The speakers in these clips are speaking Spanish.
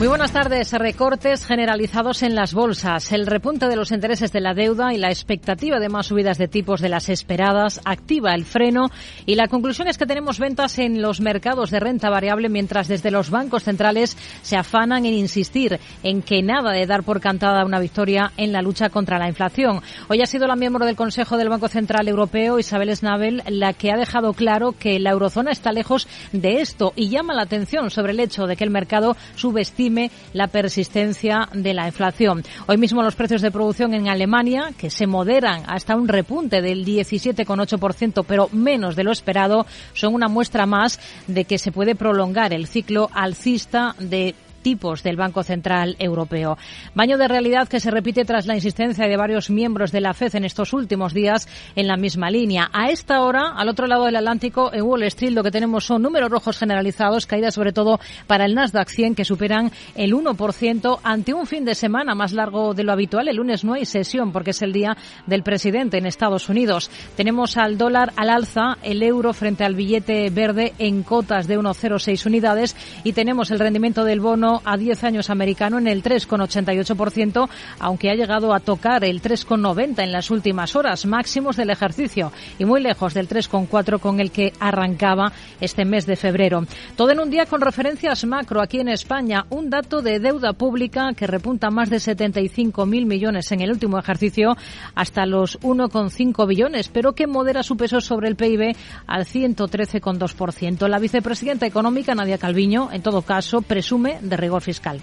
Muy buenas tardes. Recortes generalizados en las bolsas. El repunte de los intereses de la deuda y la expectativa de más subidas de tipos de las esperadas activa el freno y la conclusión es que tenemos ventas en los mercados de renta variable mientras desde los bancos centrales se afanan en insistir en que nada de dar por cantada una victoria en la lucha contra la inflación. Hoy ha sido la miembro del Consejo del Banco Central Europeo, Isabel Schnabel, la que ha dejado claro que la eurozona está lejos de esto y llama la atención sobre el hecho de que el mercado subestima la persistencia de la inflación. Hoy mismo los precios de producción en Alemania, que se moderan hasta un repunte del 17,8%, pero menos de lo esperado, son una muestra más de que se puede prolongar el ciclo alcista de tipos del Banco Central Europeo. Baño de realidad que se repite tras la insistencia de varios miembros de la FED en estos últimos días en la misma línea. A esta hora, al otro lado del Atlántico, en Wall Street, lo que tenemos son números rojos generalizados, caídas sobre todo para el Nasdaq 100 que superan el 1% ante un fin de semana más largo de lo habitual. El lunes no hay sesión porque es el día del presidente en Estados Unidos. Tenemos al dólar al alza, el euro frente al billete verde en cotas de 1,06 unidades y tenemos el rendimiento del bono a 10 años americano en el 3,88%, aunque ha llegado a tocar el 3,90 en las últimas horas, máximos del ejercicio y muy lejos del 3,4 con el que arrancaba este mes de febrero. Todo en un día con referencias macro aquí en España, un dato de deuda pública que repunta más de 75.000 millones en el último ejercicio hasta los 1,5 billones, pero que modera su peso sobre el PIB al 113,2%. La vicepresidenta económica, Nadia Calviño, en todo caso, presume de rigor fiscal.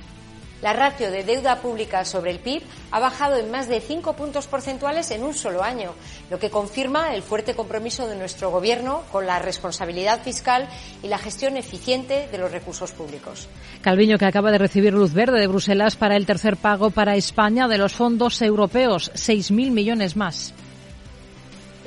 La ratio de deuda pública sobre el PIB ha bajado en más de cinco puntos porcentuales en un solo año, lo que confirma el fuerte compromiso de nuestro Gobierno con la responsabilidad fiscal y la gestión eficiente de los recursos públicos. Calviño, que acaba de recibir luz verde de Bruselas para el tercer pago para España de los fondos europeos, 6.000 millones más.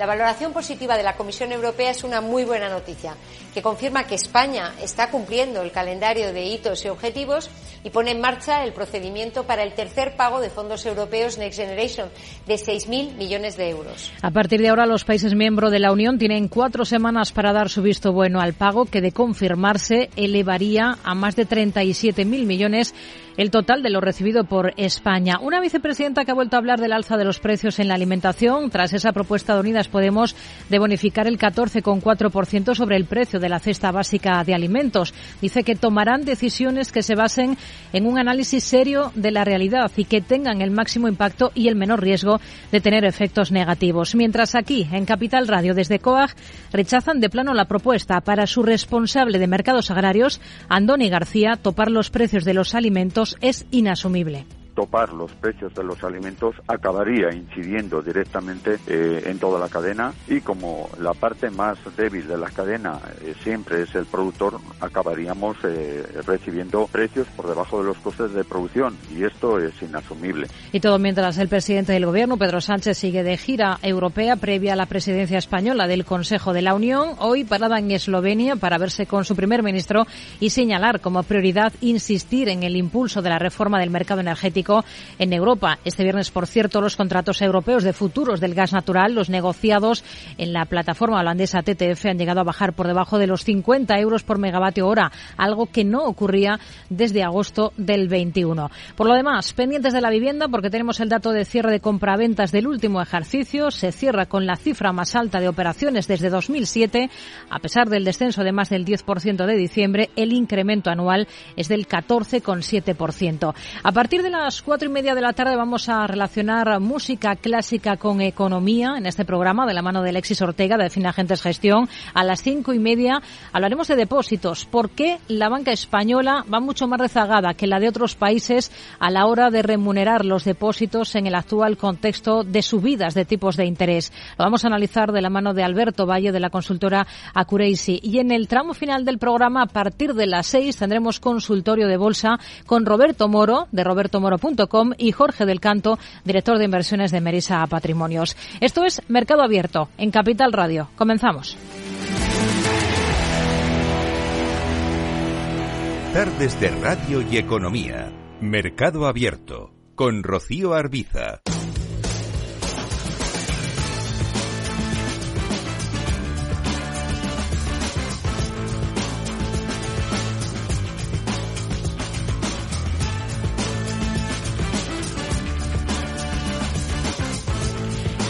La valoración positiva de la Comisión Europea es una muy buena noticia, que confirma que España está cumpliendo el calendario de hitos y objetivos y pone en marcha el procedimiento para el tercer pago de fondos europeos Next Generation de 6.000 millones de euros. A partir de ahora, los países miembros de la Unión tienen cuatro semanas para dar su visto bueno al pago, que de confirmarse elevaría a más de 37.000 millones el total de lo recibido por España. Una vicepresidenta que ha vuelto a hablar del alza de los precios en la alimentación tras esa propuesta de Unidas Podemos de bonificar el 14,4% sobre el precio de la cesta básica de alimentos. Dice que tomarán decisiones que se basen en un análisis serio de la realidad y que tengan el máximo impacto y el menor riesgo de tener efectos negativos. Mientras aquí, en Capital Radio, desde COAG, rechazan de plano la propuesta para su responsable de mercados agrarios, Andoni García, topar los precios de los alimentos es inasumible topar los precios de los alimentos acabaría incidiendo directamente eh, en toda la cadena y como la parte más débil de la cadena eh, siempre es el productor, acabaríamos eh, recibiendo precios por debajo de los costes de producción y esto es inasumible. Y todo mientras el presidente del gobierno, Pedro Sánchez, sigue de gira europea previa a la presidencia española del Consejo de la Unión, hoy parada en Eslovenia para verse con su primer ministro y señalar como prioridad insistir en el impulso de la reforma del mercado energético en Europa. Este viernes, por cierto, los contratos europeos de futuros del gas natural, los negociados en la plataforma holandesa TTF, han llegado a bajar por debajo de los 50 euros por megavatio hora, algo que no ocurría desde agosto del 21. Por lo demás, pendientes de la vivienda, porque tenemos el dato de cierre de compraventas del último ejercicio, se cierra con la cifra más alta de operaciones desde 2007. A pesar del descenso de más del 10% de diciembre, el incremento anual es del 14,7%. A partir de las cuatro y media de la tarde vamos a relacionar música clásica con economía en este programa de la mano de Alexis Ortega de Finagentes Gestión. A las cinco y media hablaremos de depósitos. ¿Por qué la banca española va mucho más rezagada que la de otros países a la hora de remunerar los depósitos en el actual contexto de subidas de tipos de interés? Lo vamos a analizar de la mano de Alberto Valle de la consultora Acureisi. Y en el tramo final del programa, a partir de las seis, tendremos consultorio de bolsa con Roberto Moro de Roberto Moro mercadoabierto.com y Jorge del Canto, director de inversiones de Merisa Patrimonios. Esto es Mercado Abierto en Capital Radio. Comenzamos. Tardes de Radio y Economía. Mercado Abierto con Rocío Arbiza.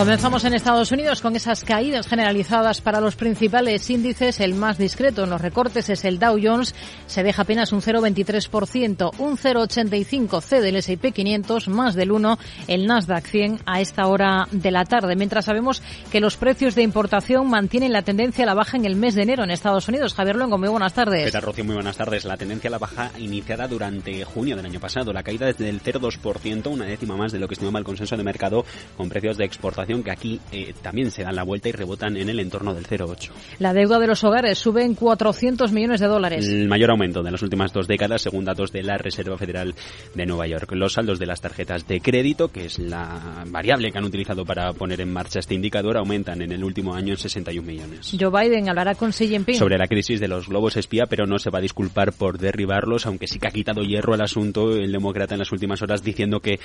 Comenzamos en Estados Unidos con esas caídas generalizadas para los principales índices. El más discreto en los recortes es el Dow Jones. Se deja apenas un 0,23%, un 0,85% C del S&P 500, más del 1 el Nasdaq 100 a esta hora de la tarde. Mientras sabemos que los precios de importación mantienen la tendencia a la baja en el mes de enero en Estados Unidos. Javier Luengo, muy buenas tardes. ¿Qué Rocío? Muy buenas tardes. La tendencia a la baja iniciada durante junio del año pasado. La caída desde el 0,2%, una décima más de lo que estimaba el consenso de mercado con precios de exportación que aquí eh, también se dan la vuelta y rebotan en el entorno del 0,8. La deuda de los hogares sube en 400 millones de dólares. El mayor aumento de las últimas dos décadas, según datos de la Reserva Federal de Nueva York. Los saldos de las tarjetas de crédito, que es la variable que han utilizado para poner en marcha este indicador, aumentan en el último año en 61 millones. Joe Biden hablará con Xi Jinping. Sobre la crisis de los globos espía, pero no se va a disculpar por derribarlos, aunque sí que ha quitado hierro al asunto el demócrata en las últimas horas, diciendo que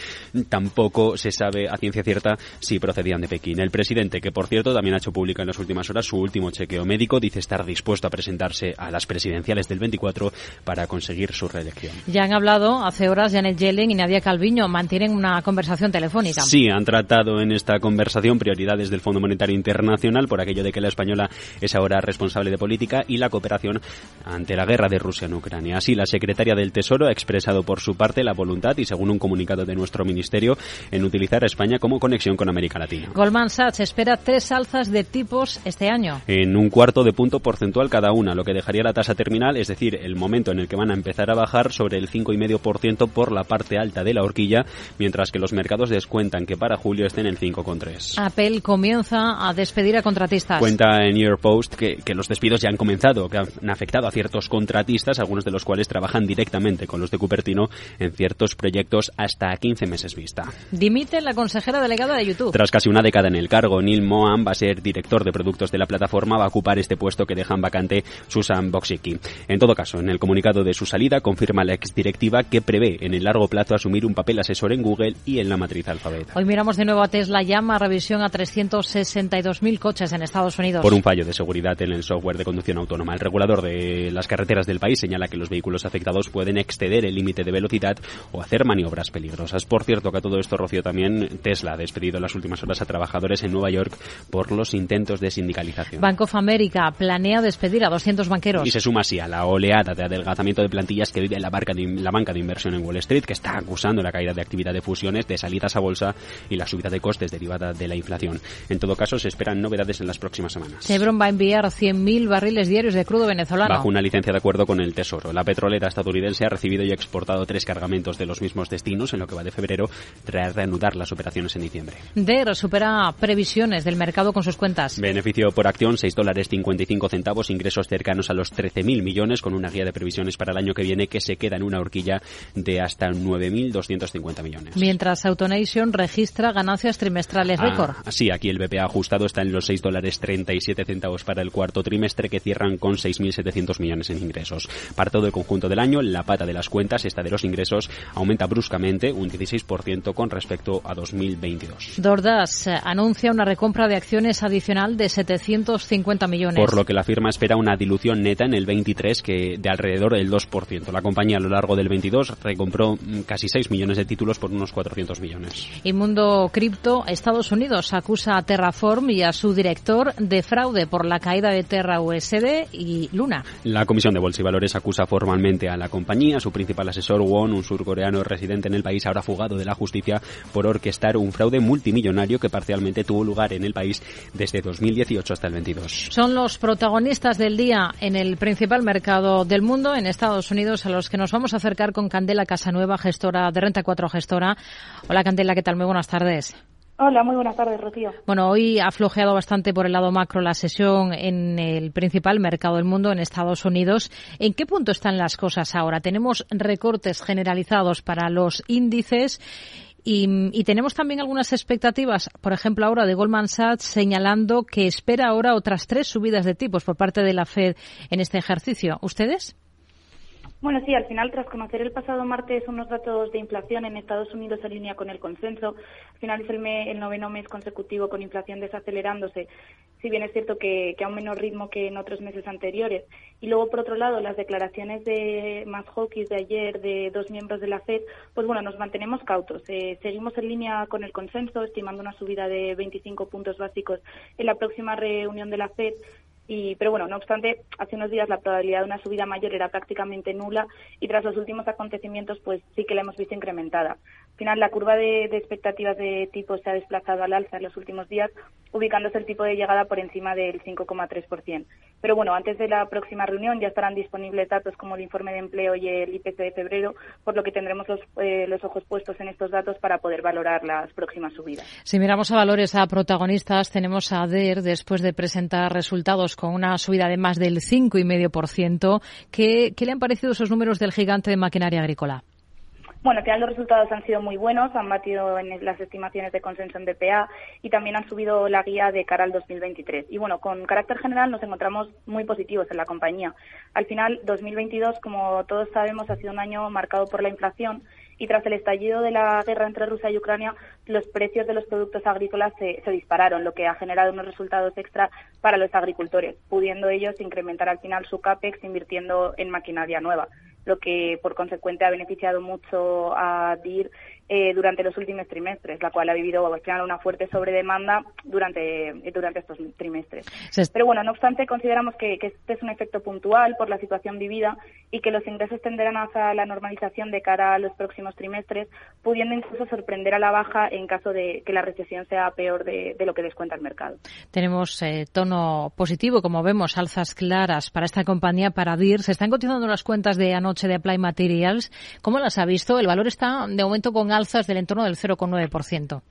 tampoco se sabe a ciencia cierta si procedían de Pekín. El presidente que por cierto también ha hecho pública en las últimas horas su último chequeo médico, dice estar dispuesto a presentarse a las presidenciales del 24 para conseguir su reelección. Ya han hablado hace horas Janet Yellen y Nadia Calviño, mantienen una conversación telefónica. Sí, han tratado en esta conversación prioridades del Fondo Monetario Internacional por aquello de que la española es ahora responsable de política y la cooperación ante la guerra de Rusia en Ucrania. Así, la secretaria del Tesoro ha expresado por su parte la voluntad y según un comunicado de nuestro ministerio en utilizar a España como conexión con América Latina. Goldman Sachs espera tres alzas de tipos este año. En un cuarto de punto porcentual cada una, lo que dejaría la tasa terminal, es decir, el momento en el que van a empezar a bajar sobre el 5,5% por la parte alta de la horquilla, mientras que los mercados descuentan que para julio estén en 5,3%. Apple comienza a despedir a contratistas. Cuenta en New York Post que, que los despidos ya han comenzado, que han afectado a ciertos contratistas, algunos de los cuales trabajan directamente con los de Cupertino en ciertos proyectos hasta 15 meses vista. Dimite la consejera delegada de YouTube. Tras casi una década en el cargo, Neil Mohan va a ser director de productos de la plataforma, va a ocupar este puesto que dejan vacante Susan Boksicki. En todo caso, en el comunicado de su salida confirma la exdirectiva que prevé en el largo plazo asumir un papel asesor en Google y en la matriz Alphabet. Hoy miramos de nuevo a Tesla, llama revisión a 362.000 coches en Estados Unidos. Por un fallo de seguridad en el software de conducción autónoma. El regulador de las carreteras del país señala que los vehículos afectados pueden exceder el límite de velocidad o hacer maniobras peligrosas. Por cierto, que a todo esto, Rocío, también Tesla ha despedido en las últimas horas a trabajadores en Nueva York por los intentos de sindicalización. Bank of America planea despedir a 200 banqueros. Y se suma así a la oleada de adelgazamiento de plantillas que vive la, banca de, la banca de inversión en Wall Street, que está acusando la caída de actividad de fusiones, de salidas a bolsa y la subida de costes derivada de la inflación. En todo caso, se esperan novedades en las próximas semanas. Chevron va a enviar 100.000 barriles diarios de crudo venezolano. Bajo una licencia de acuerdo con el Tesoro. La petrolera estadounidense ha recibido y exportado tres cargamentos de los mismos destinos en lo que va de febrero, tras reanudar las operaciones en diciembre. DER supera previsiones del mercado con sus cuentas. Beneficio por acción, 6 dólares 55 centavos, ingresos cercanos a los 13.000 millones, con una guía de previsiones para el año que viene que se queda en una horquilla de hasta 9.250 millones. Mientras Autonation registra ganancias trimestrales récord. Ah, sí, aquí el BPA ajustado está en los 6 dólares 37 centavos para el cuarto trimestre, que cierran con 6.700 millones en ingresos. Para todo el conjunto del año, la pata de las cuentas, esta de los ingresos, aumenta bruscamente un 16% con respecto a 2022. Dordas eh, anuncia una recompra de acciones adicional de 750 millones. Por lo que la firma espera una dilución neta en el 23 que de alrededor del 2%. La compañía a lo largo del 22 recompró mm, casi 6 millones de títulos por unos 400 millones. Y Mundo Cripto, Estados Unidos acusa a Terraform y a su director de fraude por la caída de Terra USD y Luna. La Comisión de Bolsa y Valores acusa formalmente a la compañía, su principal asesor Won, un surcoreano residente en el país, ahora fugado de la justicia por orquestar un fraude multimillonario que parcialmente tuvo lugar en el país desde 2018 hasta el 22. Son los protagonistas del día en el principal mercado del mundo, en Estados Unidos, a los que nos vamos a acercar con Candela Casanueva, gestora de Renta 4 Gestora. Hola Candela, ¿qué tal? Muy buenas tardes. Hola, muy buenas tardes, Rocío. Bueno, hoy ha flojeado bastante por el lado macro la sesión en el principal mercado del mundo, en Estados Unidos. ¿En qué punto están las cosas ahora? Tenemos recortes generalizados para los índices y, tenemos también algunas expectativas, por ejemplo, ahora de Goldman Sachs señalando que espera ahora otras tres subidas de tipos por parte de la Fed en este ejercicio. ¿Ustedes? Bueno, sí, al final, tras conocer el pasado martes unos datos de inflación en Estados Unidos en línea con el consenso, al final es el, noveno mes consecutivo con inflación desacelerándose, si bien es cierto que, a un menor ritmo que en otros meses anteriores. Y luego, por otro lado, las declaraciones de más hawkish de ayer de dos miembros de la FED, pues bueno, nos mantenemos cautos. Eh, seguimos en línea con el consenso, estimando una subida de 25 puntos básicos en la próxima reunión de la FED y, pero bueno, no obstante, hace unos días la probabilidad de una subida mayor era prácticamente nula y tras los últimos acontecimientos, pues sí que la hemos visto incrementada. Al final, la curva de, expectativas de tipo se ha desplazado al alza en los últimos días, ubicándose el tipo de llegada por encima del 5,3%. Pero bueno, antes de la próxima reunión ya estarán disponibles datos como el informe de empleo y el IPC de febrero, por lo que tendremos los, eh, los ojos puestos en estos datos para poder valorar las próximas subidas. Si miramos a valores a protagonistas, tenemos a ADER después de presentar resultados con una subida de más del 5,5%. ¿Qué, ¿Qué le han parecido esos números del gigante de maquinaria agrícola? Bueno, al final los resultados han sido muy buenos, han batido en las estimaciones de consenso en BPA y también han subido la guía de cara al 2023. Y bueno, con carácter general nos encontramos muy positivos en la compañía. Al final, 2022, como todos sabemos, ha sido un año marcado por la inflación y tras el estallido de la guerra entre Rusia y Ucrania, los precios de los productos agrícolas se, dispararon, lo que ha generado unos resultados extra para los agricultores, pudiendo ellos incrementar al final su CAPEX invirtiendo en maquinaria nueva, lo que por consecuente ha beneficiado mucho a DIR eh, durante los últimos trimestres, la cual ha vivido al final una fuerte sobredemanda durante, durante estos trimestres. Pero bueno, no obstante, consideramos que, este es un efecto puntual por la situación vivida y que los ingresos tenderán hacia la normalización de cara a los próximos trimestres, pudiendo incluso sorprender a la baja en caso de que la recesión sea peor de, lo que descuenta el mercado. Tenemos eh, tono positivo, como vemos, alzas claras para esta compañía, para DIR. Se están cotizando las cuentas de anoche de Apply Materials. ¿Cómo las ha visto? El valor está de momento con alzas del entorno del 0,9%.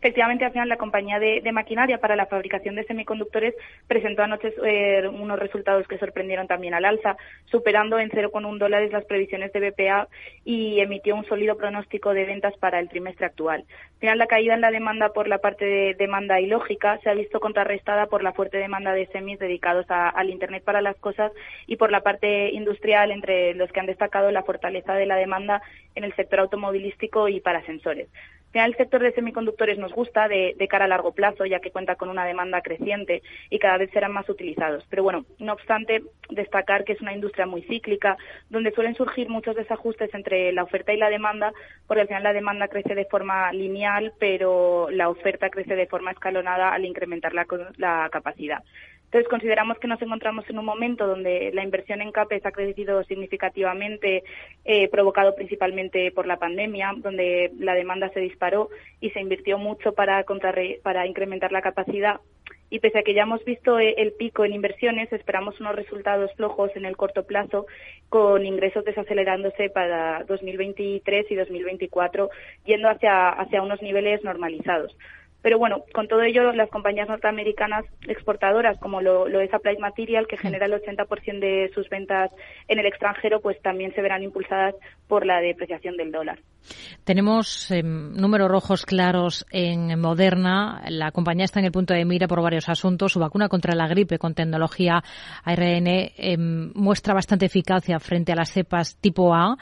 Efectivamente, al final la compañía de, maquinaria para la fabricación de semiconductores presentó anoche eh, unos resultados que sorprendieron también al alza, superando en 0,1 dólares las previsiones de BPA y emitió un sólido pronóstico de ventas para el trimestre actual. Al final, la caída en la demanda por la parte de demanda ilógica se ha visto contrarrestada por la fuerte demanda de semis dedicados al Internet para las cosas y por la parte industrial, entre los que han destacado la fortaleza de la demanda en el sector automovilístico y para sensores el sector de semiconductores nos gusta de, cara a largo plazo, ya que cuenta con una demanda creciente y cada vez serán más utilizados. Pero bueno, no obstante, destacar que es una industria muy cíclica, donde suelen surgir muchos desajustes entre la oferta y la demanda, porque al final la demanda crece de forma lineal, pero la oferta crece de forma escalonada al incrementar la capacidad. Entonces, consideramos que nos encontramos en un momento donde la inversión en CAPEX ha crecido significativamente, eh, provocado principalmente por la pandemia, donde la demanda se disparó y se invirtió mucho para, para incrementar la capacidad. Y pese a que ya hemos visto eh, el pico en inversiones, esperamos unos resultados flojos en el corto plazo, con ingresos desacelerándose para 2023 y 2024, yendo hacia, hacia unos niveles normalizados. Pero bueno, con todo ello, las compañías norteamericanas exportadoras, como lo, es Applied Material, que genera el 80% de sus ventas en el extranjero, pues también se verán impulsadas por la depreciación del dólar. Tenemos em, números rojos claros en Moderna. La compañía está en el punto de mira por varios asuntos. Su vacuna contra la gripe con tecnología ARN em, muestra bastante eficacia frente a las cepas tipo A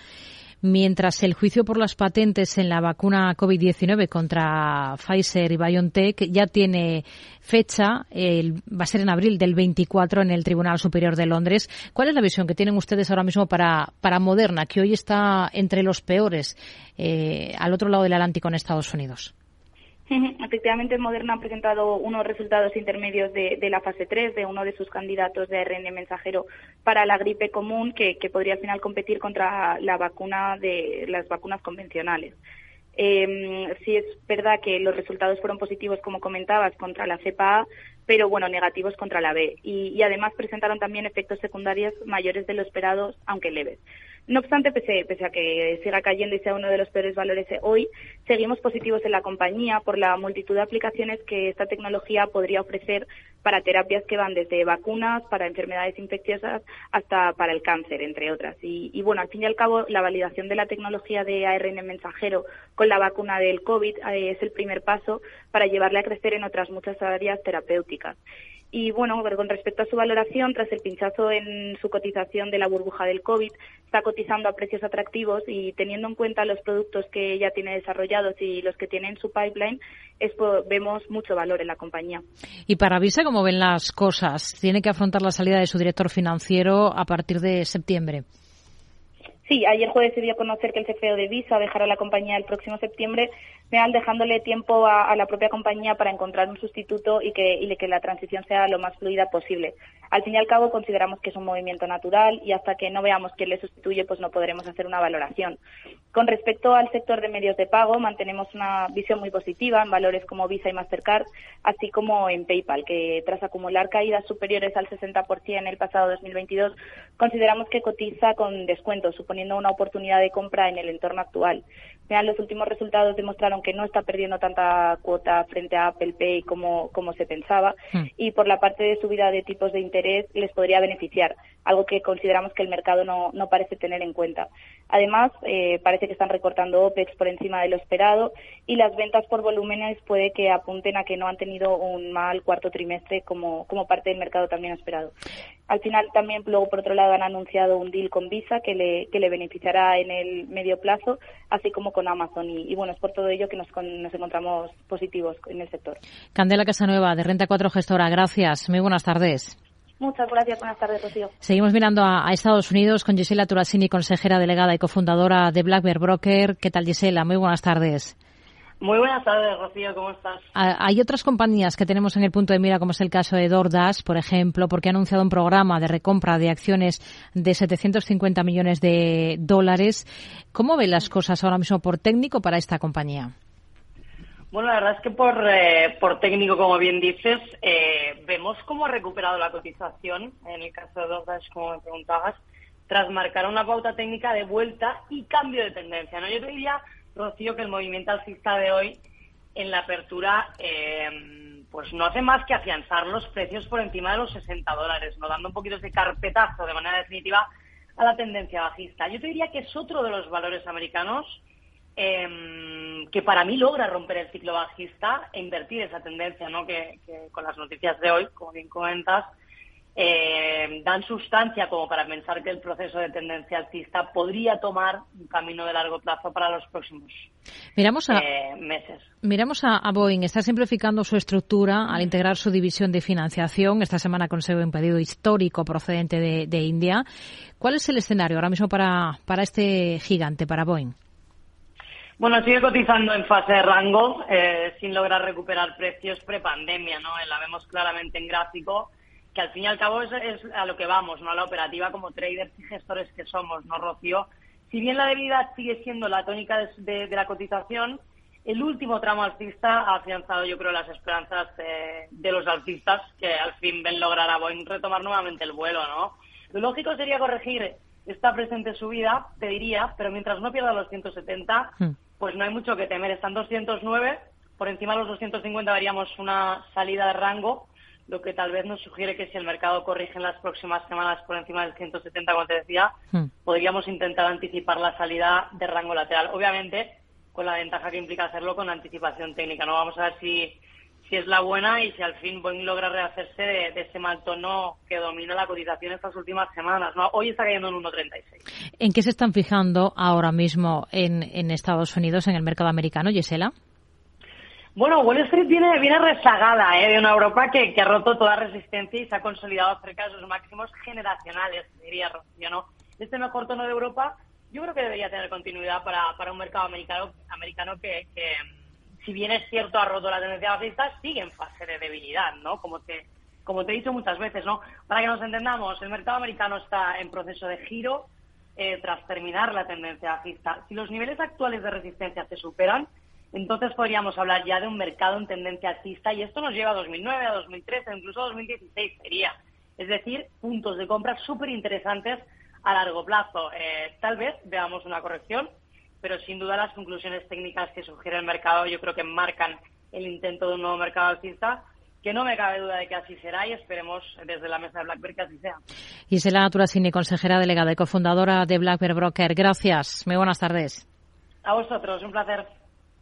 mientras el juicio por las patentes en la vacuna COVID-19 contra Pfizer y BioNTech ya tiene fecha, va a ser en abril del 24 en el Tribunal Superior de Londres. ¿Cuál es la visión que tienen ustedes ahora mismo para, para Moderna, que hoy está entre los peores eh, al otro lado del Atlántico en Estados Unidos? Efectivamente, Moderna ha presentado unos resultados intermedios de, la fase 3 de uno de sus candidatos de ARN mensajero para la gripe común, que, podría al final competir contra la vacuna de las vacunas convencionales. Eh, sí es verdad que los resultados fueron positivos, como comentabas, contra la cepa A, pero bueno, negativos contra la B. Y, y además presentaron también efectos secundarios mayores de lo esperado, aunque leves. No obstante, pese, a que siga cayendo y sea uno de los peores valores hoy, seguimos positivos en la compañía por la multitud de aplicaciones que esta tecnología podría ofrecer para terapias que van desde vacunas, para enfermedades infecciosas, hasta para el cáncer, entre otras. Y, y bueno, al fin y al cabo, la validación de la tecnología de ARN mensajero con la vacuna del COVID eh, es el primer paso para llevarle a crecer en otras muchas áreas terapéuticas. Y bueno, con respecto a su valoración, tras el pinchazo en su cotización de la burbuja del COVID, está cotizando a precios atractivos y teniendo en cuenta los productos que ya tiene desarrollados y los que tiene en su pipeline, vemos mucho valor en la compañía. Y para Visa, ¿cómo ven las cosas? Tiene que afrontar la salida de su director financiero a partir de septiembre. Sí, ayer jueves se dio a conocer que el CFO de Visa dejará la compañía el próximo septiembre, dejándole tiempo a, la propia compañía para encontrar un sustituto y que, y que la transición sea lo más fluida posible. Al fin y al cabo, consideramos que es un movimiento natural y hasta que no veamos quién le sustituye, pues no podremos hacer una valoración. Con respecto al sector de medios de pago, mantenemos una visión muy positiva en valores como Visa y Mastercard, así como en PayPal, que tras acumular caídas superiores al 60% en el pasado 2022, consideramos que cotiza con descuento, suponiendo una oportunidad de compra en el entorno actual los últimos resultados demostraron que no está perdiendo tanta cuota frente a Apple Pay como, como se pensaba hmm. y por la parte de subida de tipos de interés les podría beneficiar, algo que consideramos que el mercado no, no parece tener en cuenta. Además, eh, parece que están recortando OPEX por encima de lo esperado y las ventas por volúmenes puede que apunten a que no han tenido un mal cuarto trimestre como, como parte del mercado también esperado. Al final también, luego por otro lado, han anunciado un deal con Visa que le, que le beneficiará en el medio plazo, así como con Amazon. Y, bueno, es por todo ello que nos, nos encontramos positivos en el sector. Candela Casanueva, de Renta 4 Gestora, gracias. Muy buenas tardes. Muchas gracias. Buenas tardes, Rocío. Seguimos mirando a, Estados Unidos con Gisela Turasini, consejera delegada y cofundadora de Black Bear Broker. ¿Qué tal, Gisela? Muy buenas tardes. Muy buenas tardes, Rocío, ¿cómo estás? Hay otras compañías que tenemos en el punto de mira, como es el caso de DoorDash, por ejemplo, porque ha anunciado un programa de recompra de acciones de 750 millones de dólares. ¿Cómo ven las cosas ahora mismo por técnico para esta compañía? Bueno, la verdad es que por, eh, por técnico, como bien dices, eh, vemos cómo ha recuperado la cotización, en el caso de DoorDash, como me preguntabas, tras marcar una pauta técnica de vuelta y cambio de tendencia. ¿no? Yo te diría Rocío, que el movimiento alcista de hoy en la apertura eh, pues no hace más que afianzar los precios por encima de los 60 dólares, no dando un poquito de carpetazo de manera definitiva a la tendencia bajista. Yo te diría que es otro de los valores americanos eh, que para mí logra romper el ciclo bajista e invertir esa tendencia, ¿no? que con las noticias de hoy, como bien comentas, eh, dan sustancia como para pensar que el proceso de tendencia alcista podría tomar un camino de largo plazo para los próximos miramos a, eh, meses. Miramos a, Boeing. Está simplificando su estructura al integrar su división de financiación. Esta semana consigue un pedido histórico procedente de, India. ¿Cuál es el escenario ahora mismo para, para este gigante, para Boeing? Bueno, sigue cotizando en fase de rango, eh, sin lograr recuperar precios prepandemia, ¿no? La vemos claramente en gráfico que al fin y al cabo es, a lo que vamos, no a la operativa como traders y gestores que somos, ¿no, Rocío? Si bien la debilidad sigue siendo la tónica de, la cotización, el último tramo alcista ha afianzado, yo creo, las esperanzas de los alcistas que al fin ven lograr a Boeing retomar nuevamente el vuelo, ¿no? Lo lógico sería corregir esta presente subida, te diría, pero mientras no pierda los 170, hmm. pues no hay mucho que temer. Están 209, por encima de los 250 veríamos una salida de rango lo que tal vez nos sugiere que si el mercado corrige en las próximas semanas por encima del 170, como te decía, hmm. podríamos intentar anticipar la salida de rango lateral. Obviamente, con la ventaja que implica hacerlo con anticipación técnica. No vamos a ver si, si es la buena y si al fin Boeing logra rehacerse de, ese mal tono que domina la cotización estas últimas semanas. ¿no? Hoy está cayendo en 1,36. ¿En qué se están fijando ahora mismo en, en Estados Unidos, en el mercado americano, Gisela? Bueno, Wall Street viene, viene rezagada ¿eh? de una Europa que, ha roto toda resistencia y se ha consolidado cerca de sus máximos generacionales, diría Rocío, ¿no? Este mejor tono de Europa yo creo que debería tener continuidad para, para un mercado americano, americano que, si bien es cierto, ha roto la tendencia bajista, sigue en fase de debilidad, ¿no? Como te, como te he dicho muchas veces, ¿no? Para que nos entendamos, el mercado americano está en proceso de giro eh, tras terminar la tendencia bajista. Si los niveles actuales de resistencia se superan, entonces podríamos hablar ya de un mercado en tendencia alcista y esto nos lleva a 2009, a 2013, incluso a 2016 sería. Es decir, puntos de compra súper interesantes a largo plazo. Eh, tal vez veamos una corrección, pero sin duda las conclusiones técnicas que sugiere el mercado yo creo que marcan el intento de un nuevo mercado alcista que no me cabe duda de que así será y esperemos desde la mesa de BlackBerry que así sea. Isela Naturasini, consejera delegada y cofundadora de BlackBerry Broker. Gracias. Muy buenas tardes. A vosotros, un placer.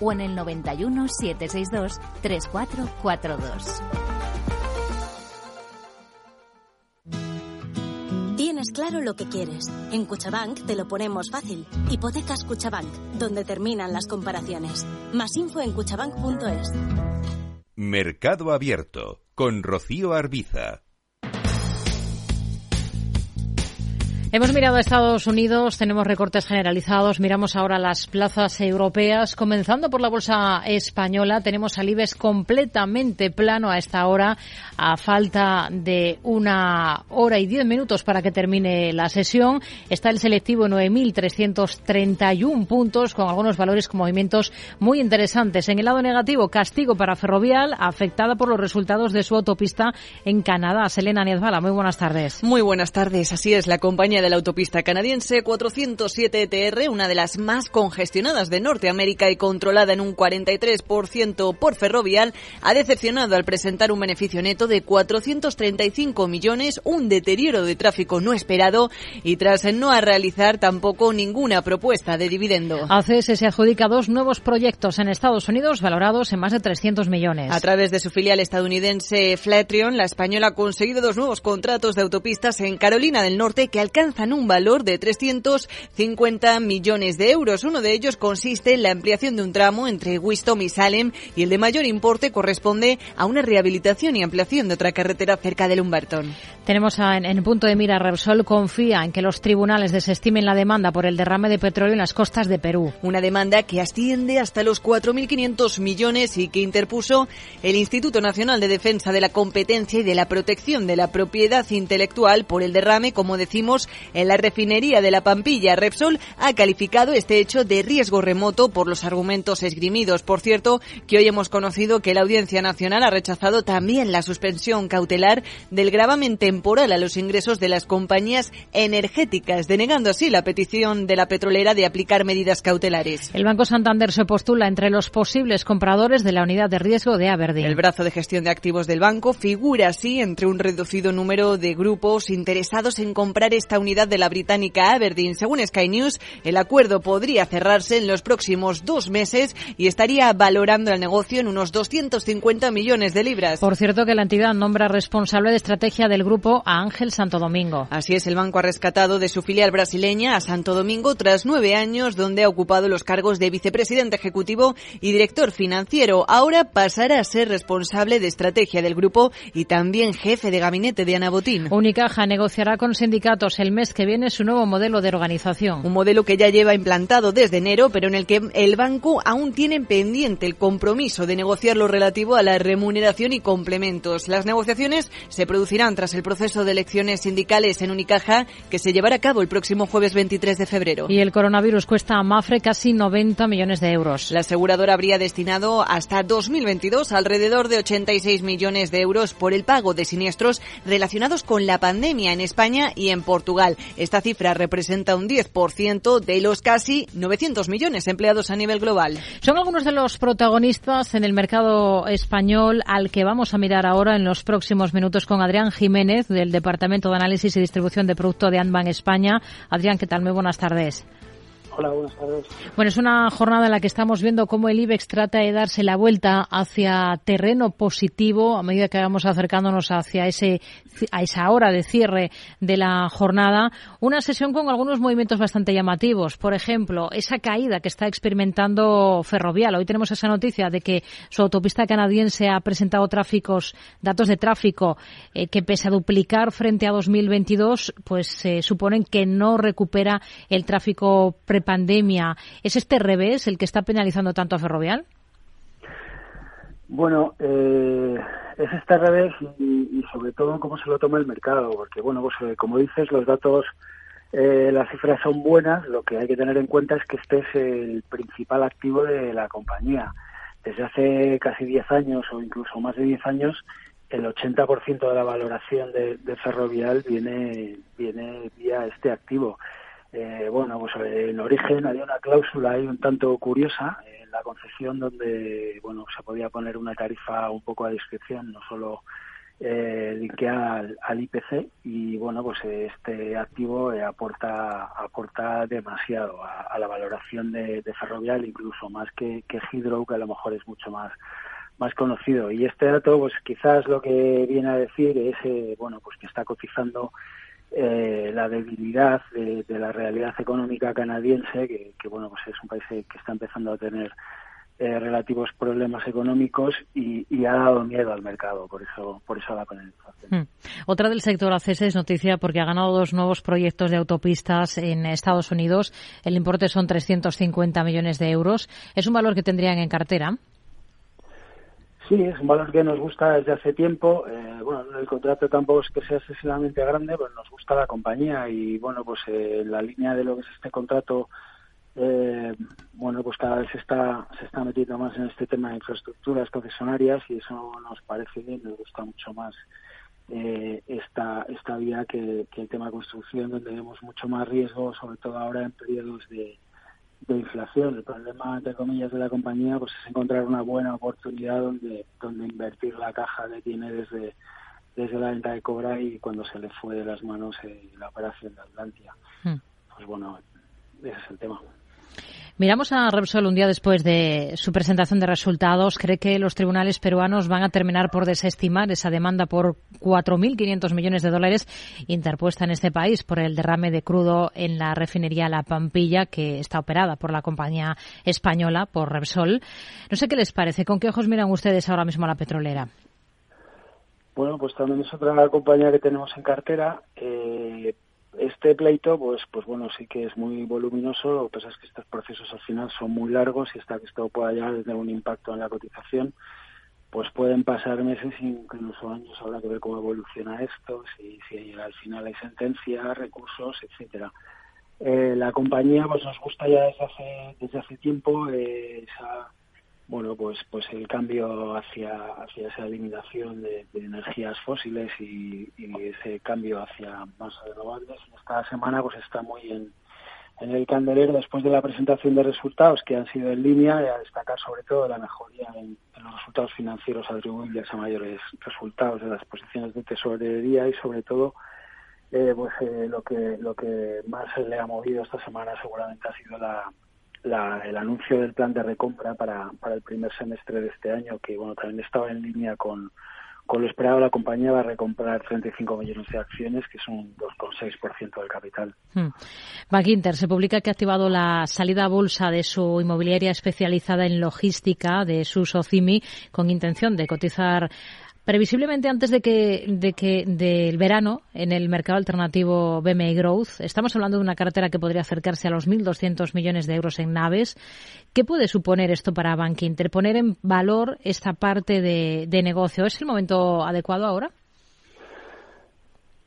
o en el 91 762 3442. Tienes claro lo que quieres. En Cuchabank te lo ponemos fácil. Hipotecas Cuchabank, donde terminan las comparaciones. Más info en cuchabank.es. Mercado Abierto con Rocío Arbiza. Hemos mirado a Estados Unidos, tenemos recortes generalizados, miramos ahora las plazas europeas, comenzando por la bolsa española, tenemos al IBEX completamente plano a esta hora, a falta de una hora y diez minutos para que termine la sesión. Está el selectivo 9.331 puntos, con algunos valores con movimientos muy interesantes. En el lado negativo, castigo para Ferrovial, afectada por los resultados de su autopista en Canadá. Selena Niezbala, muy buenas tardes. Muy buenas tardes, así es, la compañía de la autopista canadiense 407 ETR, una de las más congestionadas de Norteamérica y controlada en un 43% por Ferrovial, ha decepcionado al presentar un beneficio neto de 435 millones, un deterioro de tráfico no esperado y tras no realizar tampoco ninguna propuesta de dividendo. ACS se adjudica dos nuevos proyectos en Estados Unidos valorados en más de 300 millones. A través de su filial estadounidense Flatrion, la española ha conseguido dos nuevos contratos de autopistas en Carolina del Norte que alcanzan un valor de 350 millones de euros. Uno de ellos consiste en la ampliación de un tramo entre Wisdom y Salem y el de mayor importe corresponde a una rehabilitación y ampliación de otra carretera cerca de Lumberton. Tenemos en, en punto de mira Repsol confía en que los tribunales desestimen la demanda por el derrame de petróleo en las costas de Perú. Una demanda que asciende hasta los 4.500 millones y que interpuso el Instituto Nacional de Defensa de la Competencia y de la Protección de la Propiedad Intelectual por el derrame, como decimos, en la refinería de la Pampilla. Repsol ha calificado este hecho de riesgo remoto por los argumentos esgrimidos. Por cierto, que hoy hemos conocido que la Audiencia Nacional ha rechazado también la suspensión cautelar del gravamen temporal a los ingresos de las compañías energéticas, denegando así la petición de la petrolera de aplicar medidas cautelares. El Banco Santander se postula entre los posibles compradores de la unidad de riesgo de Aberdeen. El brazo de gestión de activos del banco figura así entre un reducido número de grupos interesados en comprar esta unidad de la británica Aberdeen. Según Sky News, el acuerdo podría cerrarse en los próximos dos meses y estaría valorando el negocio en unos 250 millones de libras. Por cierto que la entidad nombra responsable de estrategia del grupo a Ángel Santo Domingo. Así es, el banco ha rescatado de su filial brasileña a Santo Domingo tras nueve años donde ha ocupado los cargos de vicepresidente ejecutivo y director financiero. Ahora pasará a ser responsable de estrategia del grupo y también jefe de gabinete de Ana Botín. Unicaja negociará con sindicatos el mes que viene su nuevo modelo de organización. Un modelo que ya lleva implantado desde enero, pero en el que el banco aún tiene pendiente el compromiso de negociar lo relativo a la remuneración y complementos. Las negociaciones se producirán tras el proceso de elecciones sindicales en Unicaja que se llevará a cabo el próximo jueves 23 de febrero. Y el coronavirus cuesta a Mafre casi 90 millones de euros. La aseguradora habría destinado hasta 2022 alrededor de 86 millones de euros por el pago de siniestros relacionados con la pandemia en España y en Portugal. Esta cifra representa un 10% de los casi 900 millones empleados a nivel global. Son algunos de los protagonistas en el mercado español al que vamos a mirar ahora en los próximos minutos con Adrián Jiménez del Departamento de Análisis y Distribución de Producto de Anban España. Adrián, ¿qué tal? Muy buenas tardes. Bueno, es una jornada en la que estamos viendo cómo el IBEX trata de darse la vuelta hacia terreno positivo a medida que vamos acercándonos hacia ese a esa hora de cierre de la jornada. Una sesión con algunos movimientos bastante llamativos. Por ejemplo, esa caída que está experimentando Ferrovial. Hoy tenemos esa noticia de que su autopista canadiense ha presentado tráficos, datos de tráfico eh, que pese a duplicar frente a 2022, pues se suponen que no recupera el tráfico pre pandemia, ¿es este revés el que está penalizando tanto a Ferrovial? Bueno, eh, es este revés y, sobre todo cómo se lo toma el mercado, porque bueno, pues eh, como dices, los datos, eh, las cifras son buenas, lo que hay que tener en cuenta es que este es el principal activo de la compañía. Desde hace casi 10 años o incluso más de 10 años, el 80% de la valoración de, de Ferrovial viene, viene vía este activo. Eh, bueno, pues eh, en origen había una cláusula ahí un tanto curiosa en la concesión donde, bueno, se podía poner una tarifa un poco a discreción, no solo eh, linkeada al, IPC y, bueno, pues este activo eh, aporta aporta demasiado a, la valoración de, Ferrovial, incluso más que, que Hydro, que a lo mejor es mucho más más conocido. Y este dato, pues quizás lo que viene a decir es, bueno, pues que está cotizando eh, la debilidad de, la realidad económica canadiense, que, bueno, pues es un país que está empezando a tener eh, relativos problemas económicos y, ha dado miedo al mercado, por eso, por eso la penalización. Hmm. Otra del sector ACS es noticia porque ha ganado dos nuevos proyectos de autopistas en Estados Unidos. El importe son 350 millones de euros. ¿Es un valor que tendrían en cartera? Sí, es un valor que nos gusta desde hace tiempo. Eh, bueno, el contrato tampoco es que sea excesivamente grande, pero nos gusta la compañía y bueno, pues eh, la línea de lo que es este contrato, eh, bueno, pues cada vez se está se está metiendo más en este tema de infraestructuras concesionarias y eso nos parece bien, nos gusta mucho más esta esta vía que, que el tema de construcción, donde vemos mucho más riesgo, sobre todo ahora en periodos de de inflación. El problema, entre comillas, de la compañía pues es encontrar una buena oportunidad donde, donde invertir la caja que tiene desde, desde la venta de Cobra y cuando se le fue de las manos eh, la operación de Atlantia. Hmm. Pues bueno, ese es el tema. Miramos a Repsol un día después de su presentación de resultados. ¿Cree que los tribunales peruanos van a terminar por desestimar esa demanda por 4.500 millones de dólares interpuesta en este país por el derrame de crudo en la refinería La Pampilla, que está operada por la compañía española, por Repsol? No sé qué les parece. ¿Con qué ojos miran ustedes ahora mismo a la petrolera? Bueno, pues también es otra compañía que tenemos en cartera. Eh, este pleito, pues, pues bueno, sí que es muy voluminoso, lo que pasa es que estos procesos al final son muy largos y hasta que esto pueda ya tener un impacto en la cotización, pues pueden pasar meses, incluso años, habrá que ver cómo evoluciona esto, si, si al final hay sentencia, recursos, etcétera. Eh, la compañía pues nos gusta ya desde hace, desde hace tiempo eh, esa bueno, pues, pues el cambio hacia, hacia esa eliminación de, energías fósiles y, ese cambio hacia más renovables. Esta semana pues está muy en, el candelero después de la presentación de resultados que han sido en línea a destacar sobre todo la mejoría en, los resultados financieros atribuibles a mayores resultados de las posiciones de tesorería y sobre todo eh, pues eh, lo que lo que más le ha movido esta semana seguramente ha sido la, el anuncio del plan de recompra para, para el primer semestre de este año, que bueno también estaba en línea con, con lo esperado, la compañía va a recomprar 35 millones de acciones, que son un 2,6% del capital. Hmm. Bank Inter se publica que ha activado la salida a bolsa de su inmobiliaria especializada en logística, de su SOCIMI, con intención de cotizar previsiblemente antes de que, de que del verano en el mercado alternativo BMI Growth. Estamos hablando de una cartera que podría acercarse a los 1.200 millones de euros en naves. ¿Qué puede suponer esto para Bank Inter? Poner en valor esta parte de, de negocio. ¿Es el momento adecuado ahora?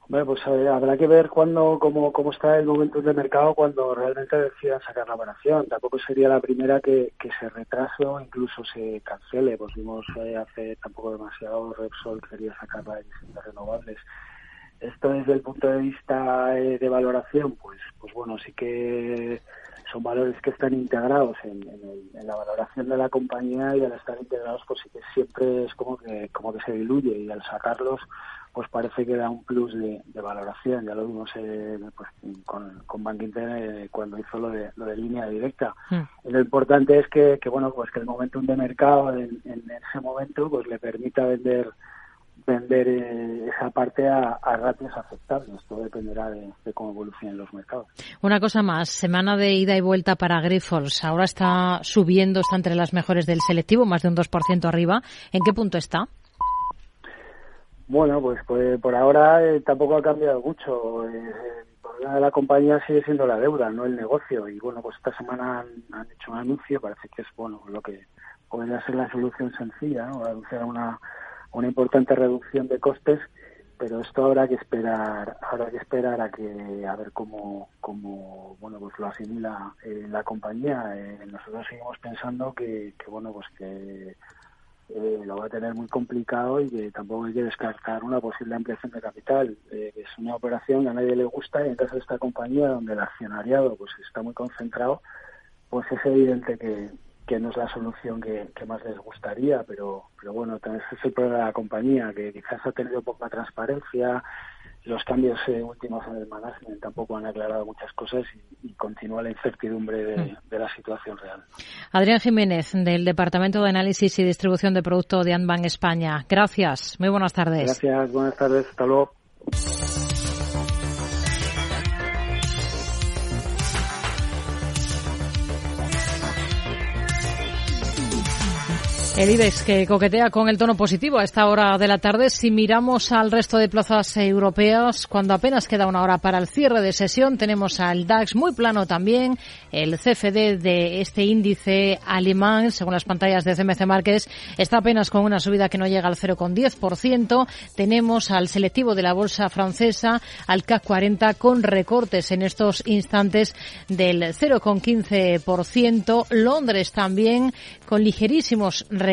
Bueno, pues habrá que ver cuándo, cómo, cómo está el momento de mercado cuando realmente decidan sacar la operación. Tampoco sería la primera que, que se retrase o incluso se cancele. Pues vimos eh, hace tampoco demasiado Repsol quería sacar la de renovables. esto desde el punto de vista eh, de valoración, pues, pues bueno, sí que son valores que están integrados en, la valoración de la compañía y al estar integrados, pues sí que siempre es como que, como que se diluye y al sacarlos, pues parece que da un plus de, valoración. Ya lo vimos eh, pues, con, con Bank Inter eh, cuando hizo lo de, lo de línea directa. Mm. lo importante es que, que, bueno, pues que el momentum de mercado en, en ese momento pues le permita vender vender eh, esa parte a, ratios aceptables. Esto dependerá de, cómo evolucionen los mercados. Una cosa más, semana de ida y vuelta para Grifols. Ahora está subiendo, está entre las mejores del selectivo, más de un 2% arriba. ¿En qué punto está? Bueno, pues, pues por ahora eh, tampoco ha cambiado mucho. Eh, el problema de la compañía sigue siendo la deuda, no el negocio. Y bueno, pues esta semana han, hecho un anuncio, parece que es bueno lo que podría ser la solución sencilla, ¿no? anunciar una una importante reducción de costes, pero esto habrá que esperar, habrá que esperar a que a ver cómo, cómo bueno pues lo asimila eh, la compañía. Eh, nosotros seguimos pensando que, que bueno pues que eh, lo va a tener muy complicado y que tampoco hay que descartar una posible ampliación de capital. es una operación que a nadie le gusta y en caso de esta compañía donde el accionariado pues está muy concentrado, pues es evidente que, que no es la solución que, más les gustaría, pero, pero bueno, también es el problema de la compañía, que quizás ha tenido poca transparencia, los cambios eh, últimos en el management tampoco han aclarado muchas cosas y, continúa la incertidumbre de, de, la situación real. Adrián Jiménez, del Departamento de Análisis y Distribución de Producto de Anbank España. Gracias. Muy buenas tardes. Gracias. Buenas tardes. Hasta luego. El IBEX que coquetea con el tono positivo a esta hora de la tarde. Si miramos al resto de plazas europeas, cuando apenas queda una hora para el cierre de sesión, tenemos al DAX muy plano también. El CFD de este índice alemán, según las pantallas de CMC Márquez, está apenas con una subida que no llega al 0,10%. Tenemos al selectivo de la bolsa francesa, al CAC 40, con recortes en estos instantes del 0,15%. Londres también con ligerísimos recortes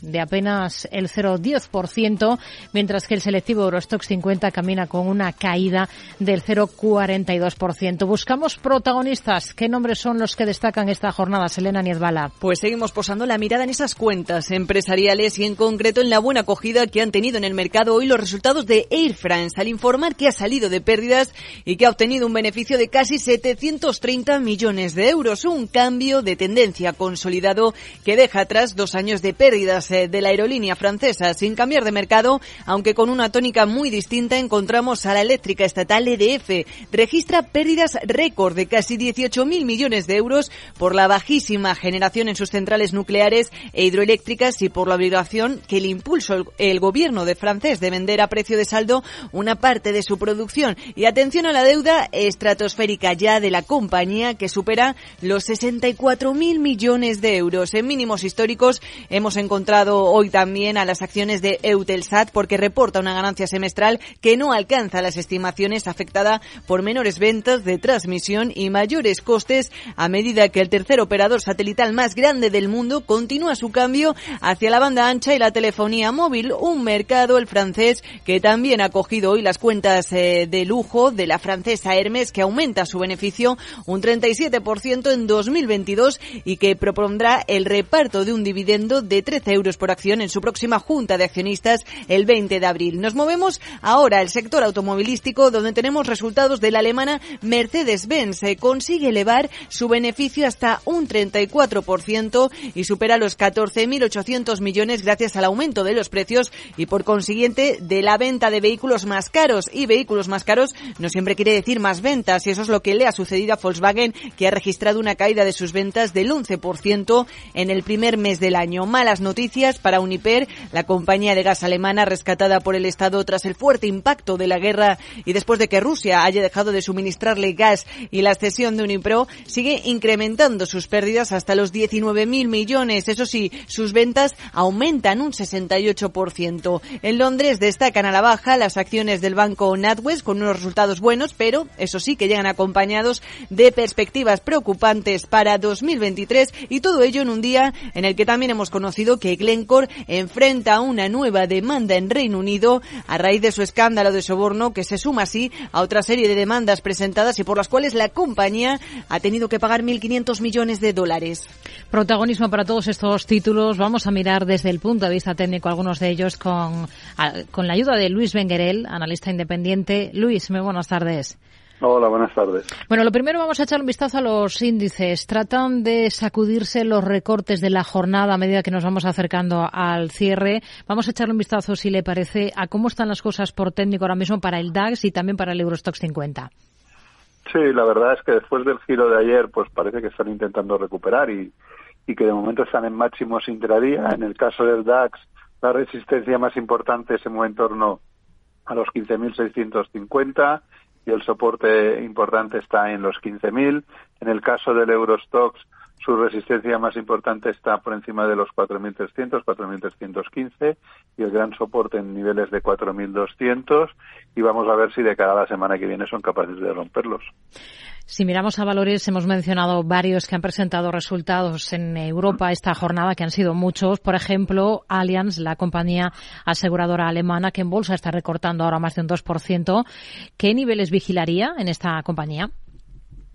de apenas el 0,10%, mientras que el selectivo Eurostox 50 camina con una caída del 0,42%. Buscamos protagonistas. ¿Qué nombres son los que destacan esta jornada, Selena Niezbala? Pues seguimos posando la mirada en esas cuentas empresariales y en concreto en la buena acogida que han tenido en el mercado hoy los resultados de Air France al informar que ha salido de pérdidas y que ha obtenido un beneficio de casi 730 millones de euros, un cambio de tendencia consolidado que deja atrás dos años de pérdidas eh, de la aerolínea francesa sin cambiar de mercado, aunque con una tónica muy distinta encontramos a la eléctrica estatal EDF. Registra pérdidas récord de casi 18.000 millones de euros por la bajísima generación en sus centrales nucleares e hidroeléctricas y por la obligación que le impulsó el gobierno de francés de vender a precio de saldo una parte de su producción. Y atención a la deuda estratosférica ya de la compañía que supera los 64.000 millones de euros en mínimos históricos Hemos encontrado hoy también a las acciones de Eutelsat porque reporta una ganancia semestral que no alcanza las estimaciones afectada por menores ventas de transmisión y mayores costes. A medida que el tercer operador satelital más grande del mundo continúa su cambio hacia la banda ancha y la telefonía móvil, un mercado, el francés, que también ha cogido hoy las cuentas eh, de lujo de la francesa Hermes, que aumenta su beneficio un 37% en 2022 y que propondrá el reparto de un dividendo de 13 euros por acción en su próxima junta de accionistas el 20 de abril. Nos movemos ahora al sector automovilístico donde tenemos resultados de la alemana Mercedes-Benz. Consigue elevar su beneficio hasta un 34% y supera los 14.800 millones gracias al aumento de los precios y por consiguiente de la venta de vehículos más caros. Y vehículos más caros no siempre quiere decir más ventas y eso es lo que le ha sucedido a Volkswagen que ha registrado una caída de sus ventas del 11% en el primer mes del año malas noticias para Uniper, la compañía de gas alemana rescatada por el Estado tras el fuerte impacto de la guerra y después de que Rusia haya dejado de suministrarle gas y la cesión de Unipro, sigue incrementando sus pérdidas hasta los 19.000 millones. Eso sí, sus ventas aumentan un 68%. En Londres destacan a la baja las acciones del banco NatWest con unos resultados buenos, pero eso sí que llegan acompañados de perspectivas preocupantes para 2023 y todo ello en un día en el que también hemos conocido que Glencore enfrenta una nueva demanda en Reino Unido a raíz de su escándalo de soborno que se suma así a otra serie de demandas presentadas y por las cuales la compañía ha tenido que pagar 1.500 millones de dólares. Protagonismo para todos estos títulos. Vamos a mirar desde el punto de vista técnico algunos de ellos con, con la ayuda de Luis Benguerel, analista independiente. Luis, muy buenas tardes. Hola, buenas tardes. Bueno, lo primero vamos a echar un vistazo a los índices. Tratan de sacudirse los recortes de la jornada a medida que nos vamos acercando al cierre. Vamos a echarle un vistazo, si le parece, a cómo están las cosas por técnico ahora mismo para el DAX y también para el Eurostox 50. Sí, la verdad es que después del giro de ayer, pues parece que están intentando recuperar y, y que de momento están en máximos intradía. En el caso del DAX, la resistencia más importante se mueve en torno a los 15.650 y el soporte importante está en los 15.000. En el caso del Eurostox, su resistencia más importante está por encima de los 4.300, 4.315 y el gran soporte en niveles de 4.200 y vamos a ver si de cada la semana que viene son capaces de romperlos. Si miramos a valores, hemos mencionado varios que han presentado resultados en Europa esta jornada, que han sido muchos. Por ejemplo, Allianz, la compañía aseguradora alemana, que en bolsa está recortando ahora más de un 2%. ¿Qué niveles vigilaría en esta compañía?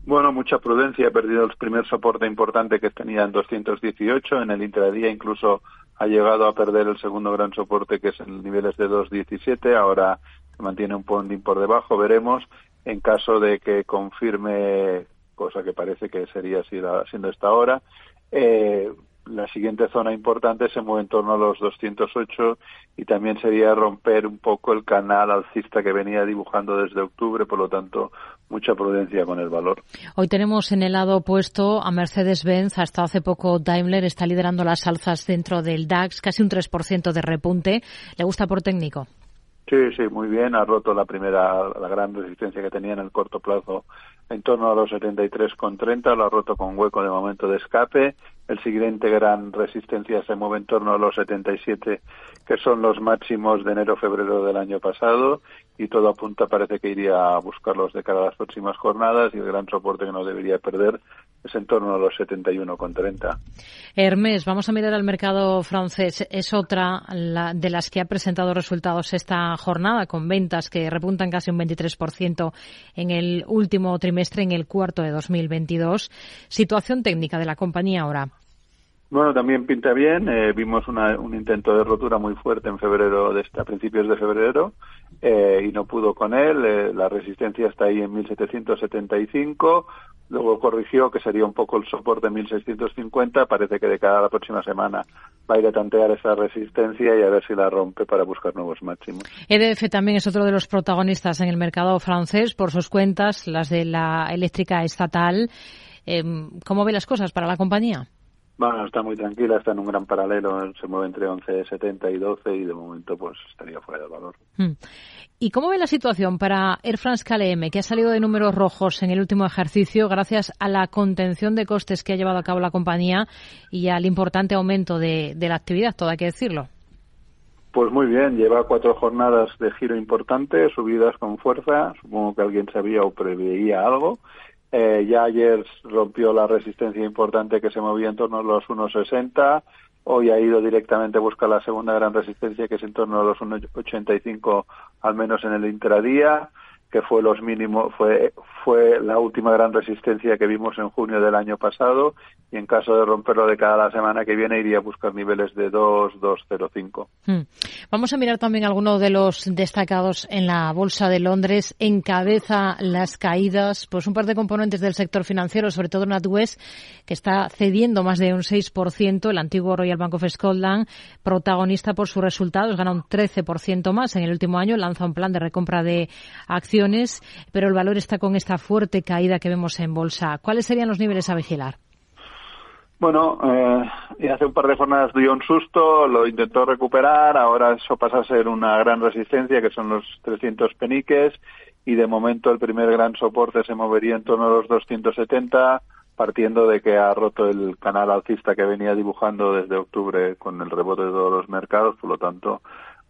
Bueno, mucha prudencia. Ha perdido el primer soporte importante que tenía en 218. En el intradía incluso ha llegado a perder el segundo gran soporte que es en niveles de 217. Ahora mantiene un ponding por debajo. Veremos en caso de que confirme, cosa que parece que sería siendo esta hora, eh, la siguiente zona importante se mueve en torno a los 208 y también sería romper un poco el canal alcista que venía dibujando desde octubre, por lo tanto, mucha prudencia con el valor. Hoy tenemos en el lado opuesto a Mercedes-Benz, hasta hace poco Daimler está liderando las alzas dentro del DAX, casi un 3% de repunte. ¿Le gusta por técnico? Sí, sí, muy bien. Ha roto la primera, la gran resistencia que tenía en el corto plazo en torno a los 73,30. Lo ha roto con hueco de momento de escape. El siguiente gran resistencia se mueve en torno a los 77, que son los máximos de enero-febrero del año pasado. Y todo apunta, parece que iría a buscarlos de cara a las próximas jornadas. Y el gran soporte que no debería perder es en torno a los 71,30. Hermes, vamos a mirar al mercado francés. Es otra de las que ha presentado resultados esta jornada, con ventas que repuntan casi un 23% en el último trimestre, en el cuarto de 2022. Situación técnica de la compañía ahora. Bueno, también pinta bien. Eh, vimos un intento de rotura muy fuerte en febrero, de, a principios de febrero, eh, y no pudo con él. Eh, la resistencia está ahí en 1775. Luego corrigió que sería un poco el soporte de 1650. Parece que de cada la próxima semana va a ir a tantear esa resistencia y a ver si la rompe para buscar nuevos máximos. EDF también es otro de los protagonistas en el mercado francés por sus cuentas, las de la eléctrica estatal. ¿Cómo ve las cosas para la compañía? Bueno, está muy tranquila, está en un gran paralelo, se mueve entre 11,70 y 12 y de momento pues estaría fuera de valor. Hmm. ¿Y cómo ve la situación para Air France KLM, que ha salido de números rojos en el último ejercicio gracias a la contención de costes que ha llevado a cabo la compañía y al importante aumento de, de la actividad, todo hay que decirlo? Pues muy bien, lleva cuatro jornadas de giro importante, subidas con fuerza, supongo que alguien sabía o preveía algo eh, ya ayer rompió la resistencia importante que se movía en torno a los 1,60. Hoy ha ido directamente a buscar la segunda gran resistencia que es en torno a los 1,85 al menos en el intradía que fue los mínimos, fue, fue la última gran resistencia que vimos en junio del año pasado y en caso de romperlo de cada semana que viene iría a buscar niveles de 2, 2,05. Hmm. Vamos a mirar también algunos de los destacados en la Bolsa de Londres. Encabeza las caídas, pues un par de componentes del sector financiero, sobre todo NatWest, que está cediendo más de un 6%, el antiguo Royal Bank of Scotland, protagonista por sus resultados, gana un 13% más en el último año, lanza un plan de recompra de acciones pero el valor está con esta fuerte caída que vemos en bolsa. ¿Cuáles serían los niveles a vigilar? Bueno, eh, hace un par de jornadas dio un susto, lo intentó recuperar, ahora eso pasa a ser una gran resistencia, que son los 300 peniques, y de momento el primer gran soporte se movería en torno a los 270, partiendo de que ha roto el canal alcista que venía dibujando desde octubre con el rebote de todos los mercados, por lo tanto,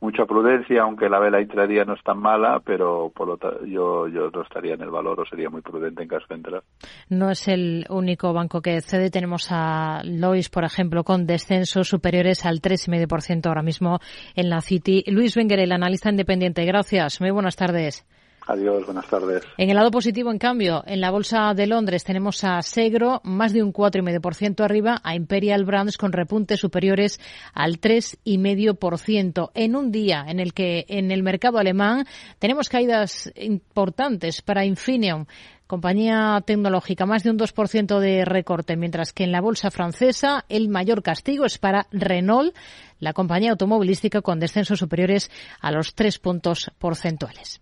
mucha prudencia, aunque la vela intradía no es tan mala, pero por lo yo, yo no estaría en el valor o sería muy prudente en caso de entrar. No es el único banco que cede. Tenemos a Lois, por ejemplo, con descensos superiores al 3,5% ahora mismo en la City. Luis Wenger, el analista independiente. Gracias. Muy buenas tardes. Adiós, buenas tardes. En el lado positivo, en cambio, en la Bolsa de Londres tenemos a Segro más de un 4,5% arriba, a Imperial Brands con repuntes superiores al 3,5%. En un día en el que en el mercado alemán tenemos caídas importantes para Infineon, compañía tecnológica, más de un 2% de recorte, mientras que en la bolsa francesa el mayor castigo es para Renault, la compañía automovilística con descensos superiores a los 3 puntos porcentuales.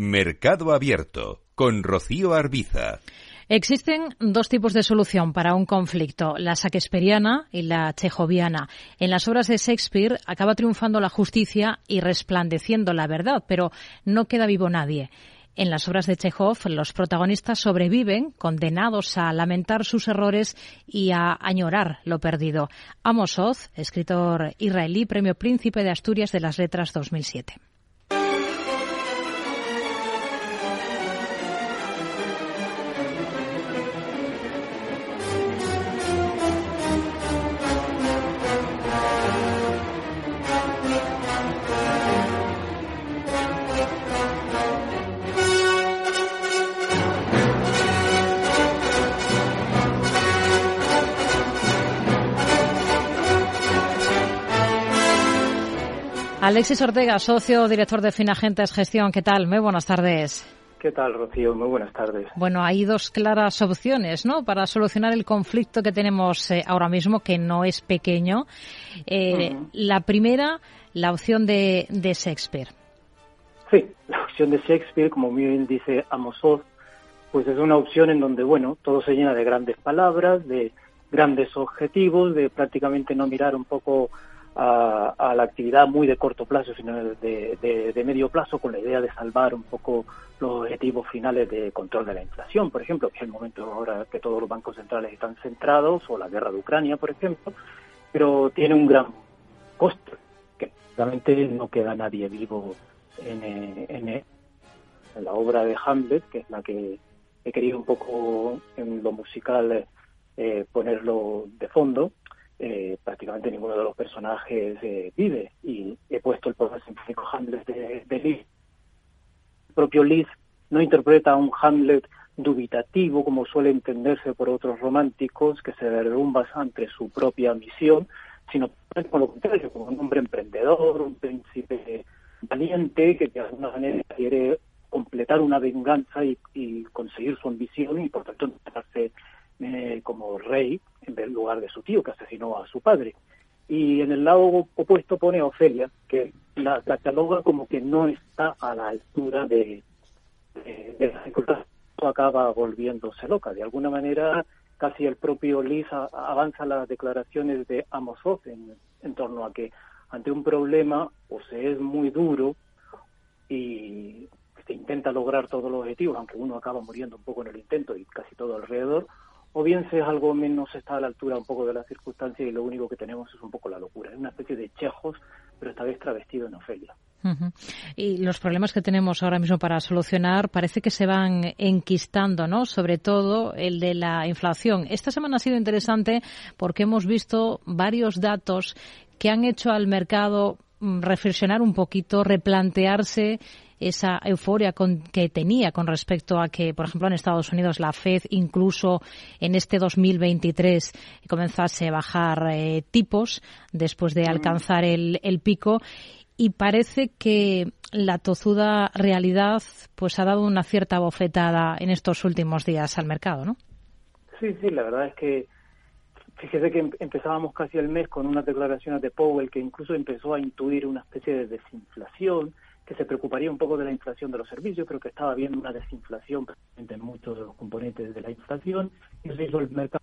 Mercado Abierto con Rocío Arbiza. Existen dos tipos de solución para un conflicto, la shakespeariana y la chejoviana. En las obras de Shakespeare acaba triunfando la justicia y resplandeciendo la verdad, pero no queda vivo nadie. En las obras de Chekhov, los protagonistas sobreviven, condenados a lamentar sus errores y a añorar lo perdido. Amos Oz, escritor israelí, premio Príncipe de Asturias de las Letras 2007. Alexis Ortega, socio director de Finagentes Gestión. ¿Qué tal? Muy buenas tardes. ¿Qué tal, Rocío? Muy buenas tardes. Bueno, hay dos claras opciones, ¿no? Para solucionar el conflicto que tenemos eh, ahora mismo, que no es pequeño. Eh, la primera, la opción de, de, Shakespeare. Sí, la opción de Shakespeare, como bien dice Amos Oz, pues es una opción en donde, bueno, todo se llena de grandes palabras, de grandes objetivos, de prácticamente no mirar un poco a, la actividad muy de corto plazo, sino de, de, medio plazo, con la idea de salvar un poco los objetivos finales de control de la inflación, por ejemplo, que es el momento ahora que todos los bancos centrales están centrados, o la guerra de Ucrania, por ejemplo, pero tiene un gran costo, que realmente no queda nadie vivo en, en, en la obra de Hamlet, que es la que he querido un poco en lo musical eh, ponerlo de fondo, eh, prácticamente ninguno de los personajes eh, vive. Y he puesto el poema sinfónico Hamlet de, de El propio Liszt no interpreta a un Hamlet dubitativo como suele entenderse por otros románticos que se derrumba ante su propia misión, sino por lo contrario, como un hombre emprendedor, un príncipe valiente que de alguna manera quiere completar una venganza y, y conseguir su ambición y por tanto entrarse eh, como rey en lugar de su tío que asesinó a su padre. Y en el lado opuesto pone a Ofelia, que la cataloga como que no está a la altura de, de, de la acaba volviéndose loca. De alguna manera, casi el propio Liz avanza las declaraciones de Amos en, en torno a que ante un problema o se es muy duro y se intenta lograr todos los objetivos, aunque uno acaba muriendo un poco en el intento y casi todo alrededor, o bien se es algo menos está a la altura un poco de las circunstancias y lo único que tenemos es un poco la locura. Es una especie de chejos, pero esta vez travestido en Ofelia. Y los problemas que tenemos ahora mismo para solucionar parece que se van enquistando, ¿no? Sobre todo el de la inflación. Esta semana ha sido interesante porque hemos visto varios datos que han hecho al mercado mm, reflexionar un poquito, replantearse esa euforia con, que tenía con respecto a que, por ejemplo, en Estados Unidos la Fed incluso en este 2023 comenzase a bajar eh, tipos después de alcanzar el, el pico y parece que la tozuda realidad pues ha dado una cierta bofetada en estos últimos días al mercado, ¿no? Sí, sí, la verdad es que fíjese que em-, empezábamos casi el mes con unas declaraciones de Powell que incluso empezó a intuir una especie de desinflación, que se preocuparía un poco de la inflación de los servicios, pero que estaba viendo una desinflación en muchos de los componentes de la inflación, y eso hizo el mercado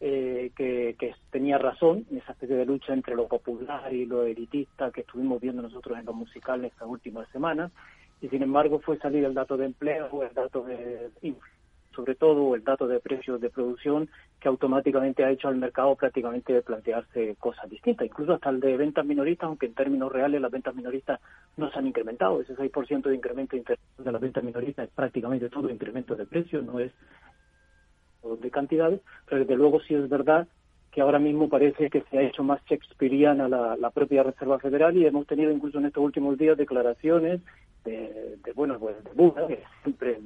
eh, que, que, tenía razón en esa especie de lucha entre lo popular y lo elitista que estuvimos viendo nosotros en lo musical estas últimas semanas, y sin embargo fue salir el dato de empleo, el dato de sobre todo el dato de precios de producción que automáticamente ha hecho al mercado prácticamente plantearse cosas distintas, incluso hasta el de ventas minoristas, aunque en términos reales las ventas minoristas no se han incrementado, ese 6% de incremento de las ventas minoristas es prácticamente todo incremento de precios, no es de cantidades, pero desde luego sí es verdad que ahora mismo parece que se ha hecho más shakespeariana la, la propia Reserva Federal y hemos tenido incluso en estos últimos días declaraciones de, de bueno, pues de Buda, que siempre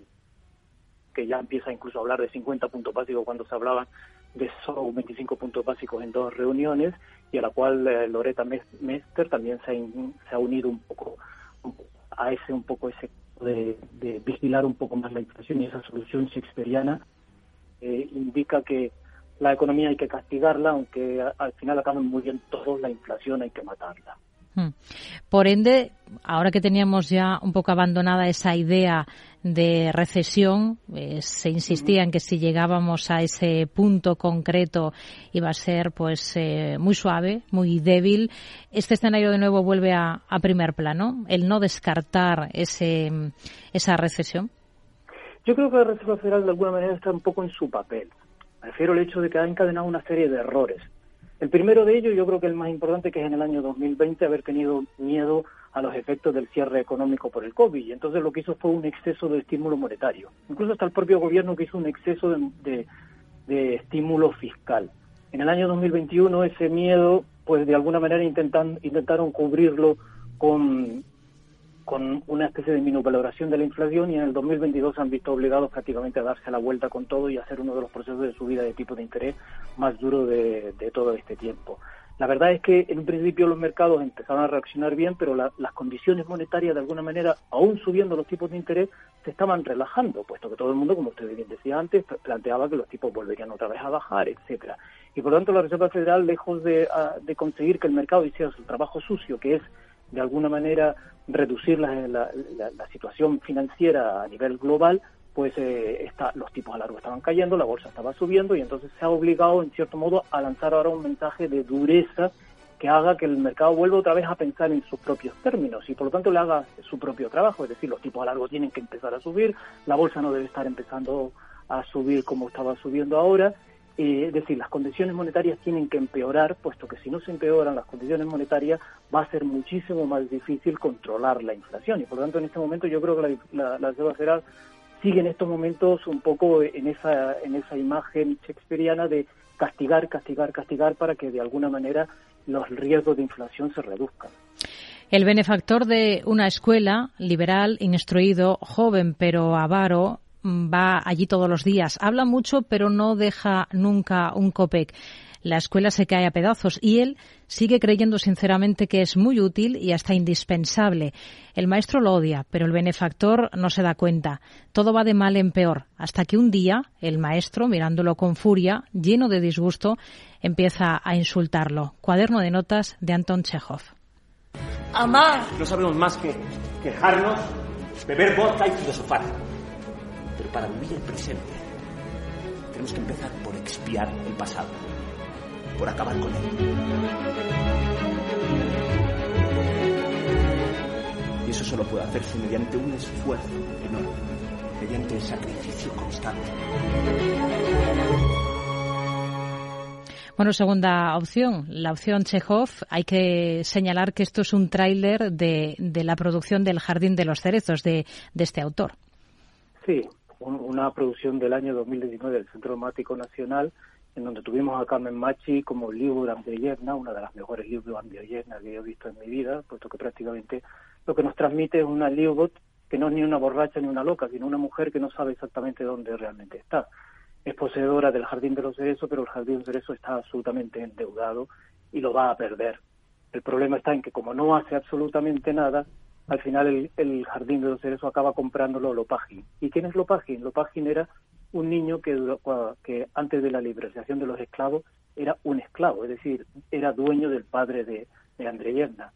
que ya empieza incluso a hablar de 50 puntos básicos cuando se hablaba de solo 25 puntos básicos en dos reuniones y a la cual eh, Loretta Mester también se ha, unido un poco a ese un poco ese de, vigilar un poco más la inflación y esa solución shakespeariana indica que la economía hay que castigarla aunque al final acaben muriendo todos la inflación hay que matarla. Por ende, ahora que teníamos ya un poco abandonada esa idea de recesión, eh, se insistía en que si llegábamos a ese punto concreto iba a ser pues eh, muy suave, muy débil. Este escenario de nuevo vuelve a, primer plano, el no descartar ese, esa recesión. Yo creo que la Reserva Federal de alguna manera está un poco en su papel. Me refiero al hecho de que ha encadenado una serie de errores el primero de ellos, yo creo que el más importante, que es en el año 2020 haber tenido miedo a los efectos del cierre económico por el COVID. Y entonces lo que hizo fue un exceso de estímulo monetario. Incluso hasta el propio gobierno que hizo un exceso de, de, estímulo fiscal. En el año 2021 ese miedo, pues de alguna manera intentan, intentaron cubrirlo con con una especie de minusvaloración de la inflación y en el 2022 han visto obligados prácticamente a darse la vuelta con todo y hacer uno de los procesos de subida de tipo de interés más duro de, todo este tiempo. La verdad es que en un principio los mercados empezaron a reaccionar bien, pero las condiciones monetarias de alguna manera, aún subiendo los tipos de interés, se estaban relajando, puesto que todo el mundo, como usted bien decía antes, planteaba que los tipos volverían otra vez a bajar, etcétera. Y por lo tanto la Reserva Federal, lejos de, de conseguir que el mercado hiciera su trabajo sucio, que es de alguna manera reducir la, la, situación financiera a nivel global, pues eh, está, los tipos a largo estaban cayendo, la bolsa estaba subiendo y entonces se ha obligado, en cierto modo, a lanzar ahora un mensaje de dureza que haga que el mercado vuelva otra vez a pensar en sus propios términos y por lo tanto le haga su propio trabajo, es decir, los tipos a largo tienen que empezar a subir, la bolsa no debe estar empezando a subir como estaba subiendo ahora es decir, las condiciones monetarias tienen que empeorar, puesto que si no se empeoran las condiciones monetarias va a ser muchísimo más difícil controlar la inflación. Y por lo tanto, en este momento yo creo que la, la, Reserva Federal sigue en estos momentos un poco en esa, en esa imagen shakespeariana de castigar, castigar, castigar para que de alguna manera los riesgos de inflación se reduzcan. El benefactor de una escuela liberal, instruido, joven pero avaro, va allí todos los días. Habla mucho, pero no deja nunca un copec. La escuela se cae a pedazos y él sigue creyendo sinceramente que es muy útil y hasta indispensable. El maestro lo odia, pero el benefactor no se da cuenta. Todo va de mal en peor, hasta que un día el maestro, mirándolo con furia, lleno de disgusto, empieza a insultarlo. Cuaderno de notas de Anton Chekhov. Amar. No sabemos más que quejarnos, beber vodka y filosofar para vivir el presente, tenemos que empezar por expiar el pasado, por acabar con él. Y eso solo puede hacerse mediante un esfuerzo enorme, mediante el sacrificio constante. Bueno, segunda opción, la opción Chekhov. Hay que señalar que esto es un tráiler de, de, la producción del Jardín de los Cerezos de, de este autor. Sí, una producción del año 2019 del Centro Dramático Nacional, en donde tuvimos a Carmen Machi como libro Andreyevna, una de las mejores libros Andreyevna que he visto en mi vida, puesto que prácticamente lo que nos transmite es una Leobot que no es ni una borracha ni una loca, sino una mujer que no sabe exactamente dónde realmente está. Es poseedora del Jardín de los Cerezos, pero el Jardín de los Cerezos está absolutamente endeudado y lo va a perder. El problema está en que como no hace absolutamente nada, al final el, Jardín de los Cerezos acaba comprándolo Lopagin. ¿Y quién es Lopagin? Lopagin era un niño que, que antes de la liberalización de los esclavos era un esclavo, es decir, era dueño del padre de, de Andreyevna.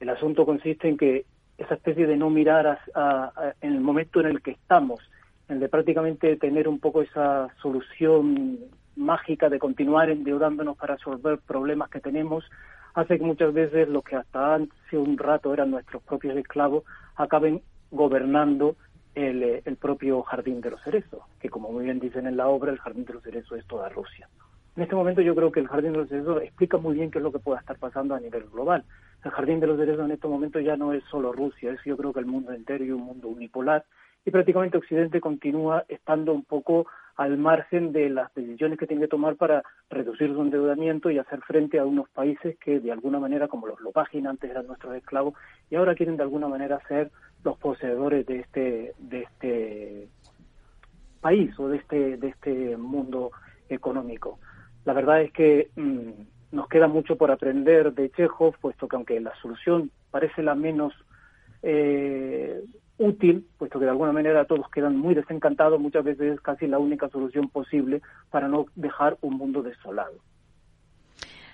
El asunto consiste en que esa especie de no mirar en el momento en el que estamos, en de prácticamente tener un poco esa solución mágica de continuar endeudándonos para resolver problemas que tenemos, hace que muchas veces los que hasta hace un rato eran nuestros propios esclavos acaben gobernando el, el propio Jardín de los Cerezos, que como muy bien dicen en la obra, el Jardín de los Cerezos es toda Rusia. En este momento yo creo que el Jardín de los Cerezos explica muy bien qué es lo que pueda estar pasando a nivel global. El Jardín de los Cerezos en este momento ya no es solo Rusia, es yo creo que el mundo entero y un mundo unipolar y prácticamente Occidente continúa estando un poco al margen de las decisiones que tiene que tomar para reducir su endeudamiento y hacer frente a unos países que de alguna manera, como los Lopagin antes eran nuestros esclavos, y ahora quieren de alguna manera ser los poseedores de este, de este país o de este, de este mundo económico. La verdad es que mm, nos queda mucho por aprender de Chekhov, puesto que aunque la solución parece la menos eh, útil, puesto que de alguna manera todos quedan muy desencantados, muchas veces es casi la única solución posible para no dejar un mundo desolado.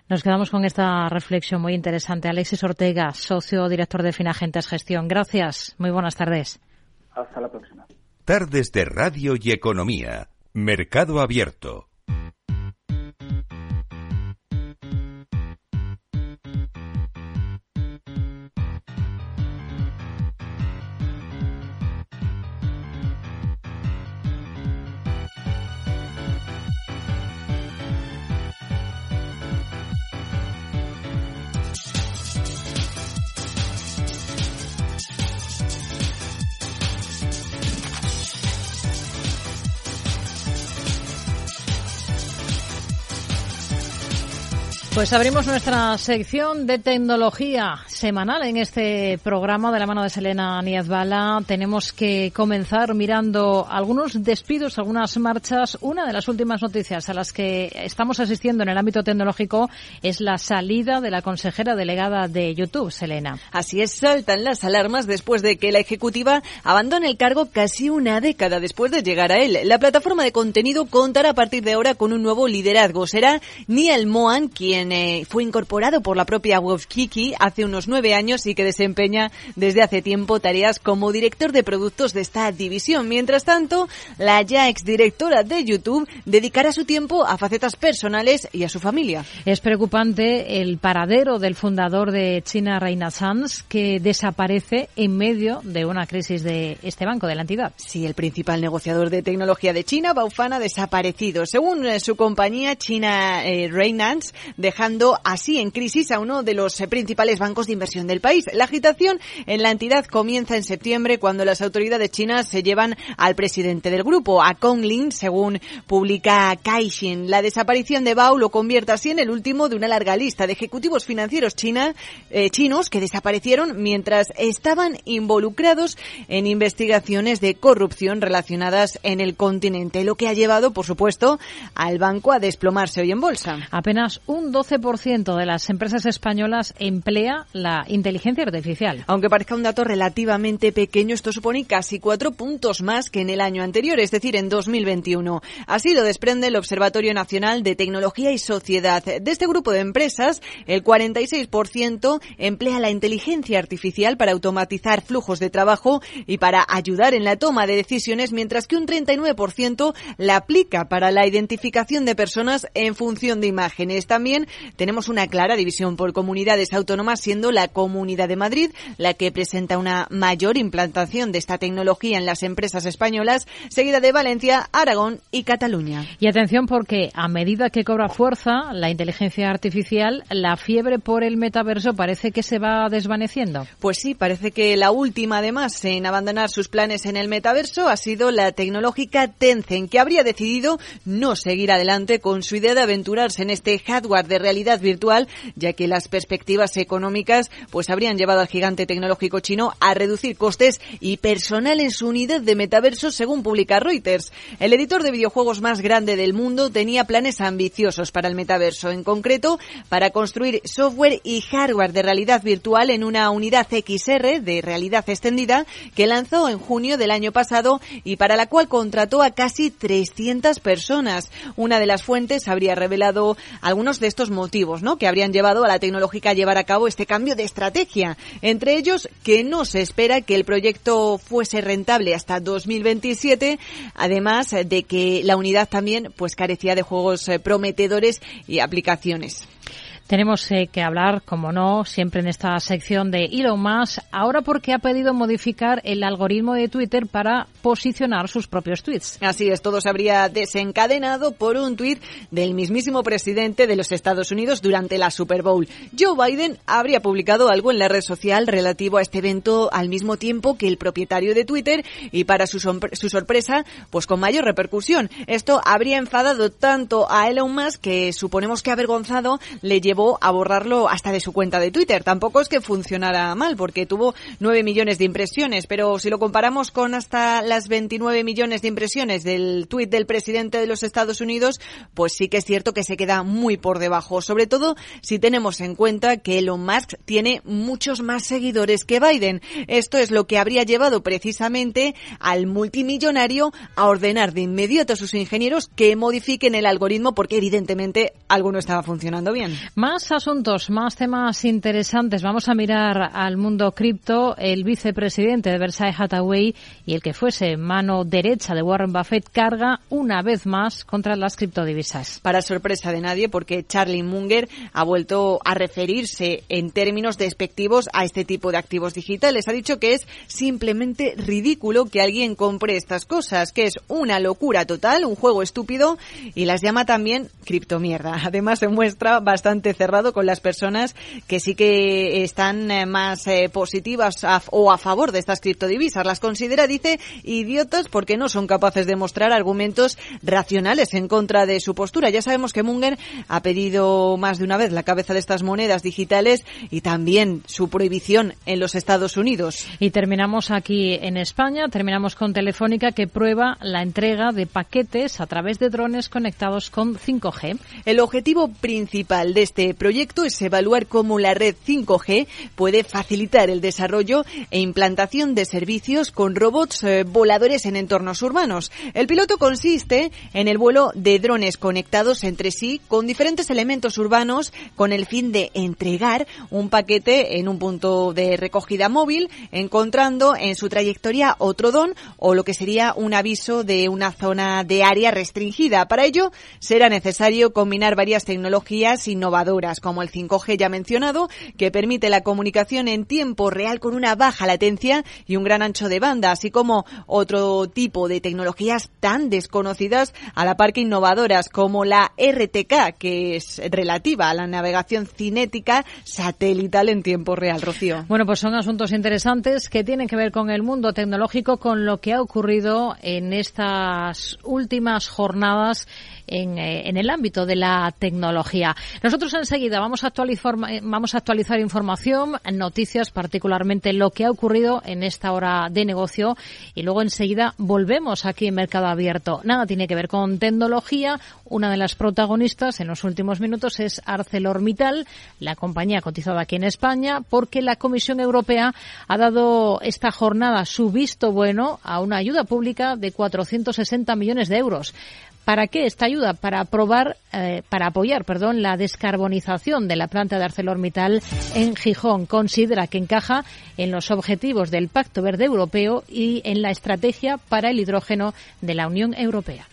Nos quedamos con esta reflexión muy interesante. Alexis Ortega, socio director de Finagentes Gestión. Gracias. Muy buenas tardes. Hasta la próxima. Tardes de Radio y Economía. Mercado Abierto. Pues abrimos nuestra sección de tecnología semanal en este programa de la mano de Selena Niezbala. Tenemos que comenzar mirando algunos despidos, algunas marchas. Una de las últimas noticias a las que estamos asistiendo en el ámbito tecnológico es la salida de la consejera delegada de YouTube, Selena. Así es, saltan las alarmas después de que la ejecutiva abandone el cargo casi una década después de llegar a él. La plataforma de contenido contará a partir de ahora con un nuevo liderazgo. Será Niall Mohan quien eh, fue incorporado por la propia Kiki hace unos nueve años y que desempeña desde hace tiempo tareas como director de productos de esta división. Mientras tanto, la ya exdirectora de YouTube dedicará su tiempo a facetas personales y a su familia. Es preocupante el paradero del fundador de China Renaissance que desaparece en medio de una crisis de este banco, de la entidad. Sí, el principal negociador de tecnología de China, Baofan, ha desaparecido. Según eh, su compañía, China eh, Renaissance, dejando así en crisis a uno de los principales bancos de inversión del país. La agitación en la entidad comienza en septiembre cuando las autoridades chinas se llevan al presidente del grupo, a Kong Lin, según publica Caixin. La desaparición de Bao lo convierte así en el último de una larga lista de ejecutivos financieros china, eh, chinos que desaparecieron mientras estaban involucrados en investigaciones de corrupción relacionadas en el continente, lo que ha llevado, por supuesto, al banco a desplomarse hoy en bolsa. Apenas un 12% de las empresas españolas emplea la inteligencia artificial. Aunque parezca un dato relativamente pequeño, esto supone casi cuatro puntos más que en el año anterior, es decir, en 2021. Así lo desprende el Observatorio Nacional de Tecnología y Sociedad. De este grupo de empresas, el 46% emplea la inteligencia artificial para automatizar flujos de trabajo y para ayudar en la toma de decisiones, mientras que un 39% la aplica para la identificación de personas en función de imágenes. También tenemos una clara división por comunidades autónomas, siendo la Comunidad de Madrid la que presenta una mayor implantación de esta tecnología en las empresas españolas, seguida de Valencia, Aragón y Cataluña. Y atención porque a medida que cobra fuerza la inteligencia artificial, la fiebre por el metaverso parece que se va desvaneciendo. Pues sí, parece que la última además en abandonar sus planes en el metaverso ha sido la tecnológica Tencent, que habría decidido no seguir adelante con su idea de aventurarse en este hardware de realidad virtual, ya que las perspectivas económicas pues habrían llevado al gigante tecnológico chino a reducir costes y personal en su unidad de metaverso, según publica Reuters. El editor de videojuegos más grande del mundo tenía planes ambiciosos para el metaverso, en concreto para construir software y hardware de realidad virtual en una unidad XR de realidad extendida que lanzó en junio del año pasado y para la cual contrató a casi 300 personas. Una de las fuentes habría revelado algunos de estos motivos, ¿no? Que habrían llevado a la tecnológica a llevar a cabo este cambio de estrategia. Entre ellos, que no se espera que el proyecto fuese rentable hasta 2027, además de que la unidad también pues carecía de juegos eh, prometedores y aplicaciones. Tenemos eh, que hablar, como no, siempre en esta sección de Elon Musk, ahora porque ha pedido modificar el algoritmo de Twitter para posicionar sus propios tweets. Así es, todo se habría desencadenado por un tweet del mismísimo presidente de los Estados Unidos durante la Super Bowl. Joe Biden habría publicado algo en la red social relativo a este evento al mismo tiempo que el propietario de Twitter y para su, su sorpresa, pues con mayor repercusión. Esto habría enfadado tanto a Elon Musk que suponemos que avergonzado le llevó a borrarlo hasta de su cuenta de Twitter. Tampoco es que funcionara mal, porque tuvo 9 millones de impresiones, pero si lo comparamos con hasta las 29 millones de impresiones del tuit del presidente de los Estados Unidos, pues sí que es cierto que se queda muy por debajo, sobre todo si tenemos en cuenta que Elon Musk tiene muchos más seguidores que Biden. Esto es lo que habría llevado precisamente al multimillonario a ordenar de inmediato a sus ingenieros que modifiquen el algoritmo porque evidentemente algo no estaba funcionando bien. Más asuntos, más temas interesantes. Vamos a mirar al mundo cripto. El vicepresidente de Versailles Hathaway y el que fuese mano derecha de Warren Buffett carga una vez más contra las criptodivisas. Para sorpresa de nadie, porque Charlie Munger ha vuelto a referirse en términos despectivos a este tipo de activos digitales. Ha dicho que es simplemente ridículo que alguien compre estas cosas, que es una locura total, un juego estúpido y las llama también criptomierda. Además se muestra bastante cerrado con las personas que sí que están eh, más eh, positivas o a favor de estas criptodivisas. Las considera, dice, idiotas porque no son capaces de mostrar argumentos racionales en contra de su postura. Ya sabemos que Munger ha pedido más de una vez la cabeza de estas monedas digitales y también su prohibición en los Estados Unidos. Y terminamos aquí en España, terminamos con Telefónica que prueba la entrega de paquetes a través de drones conectados con 5G. El objetivo principal de este proyecto es evaluar cómo la red 5G puede facilitar el desarrollo e implantación de servicios con robots eh, voladores en entornos urbanos. El piloto consiste en el vuelo de drones conectados entre sí con diferentes elementos urbanos con el fin de entregar un paquete en un punto de recogida móvil, encontrando en su trayectoria otro don o lo que sería un aviso de una zona de área restringida. Para ello será necesario combinar varias tecnologías innovadoras como el 5G ya mencionado, que permite la comunicación en tiempo real con una baja latencia y un gran ancho de banda, así como otro tipo de tecnologías tan desconocidas a la par que innovadoras como la RTK, que es relativa a la navegación cinética satelital en tiempo real, Rocío. Bueno, pues son asuntos interesantes que tienen que ver con el mundo tecnológico, con lo que ha ocurrido en estas últimas jornadas en, eh, en el ámbito de la tecnología. Nosotros enseguida vamos actualizar, vamos a actualizar información, noticias, particularmente lo que ha ocurrido en esta hora de negocio y luego enseguida volvemos aquí en Mercado Abierto. Nada tiene que ver con tecnología. Una de las protagonistas en los últimos minutos es ArcelorMittal, la compañía cotizada aquí en España, porque la Comisión Europea ha dado esta jornada su visto bueno a una ayuda pública de 460 millones de euros ¿Para qué esta ayuda? Para aprobar, eh, para apoyar, perdón, la descarbonización de la planta de ArcelorMittal en Gijón. Considera que encaja en los objetivos del Pacto Verde Europeo y en la estrategia para el hidrógeno de la Unión Europea.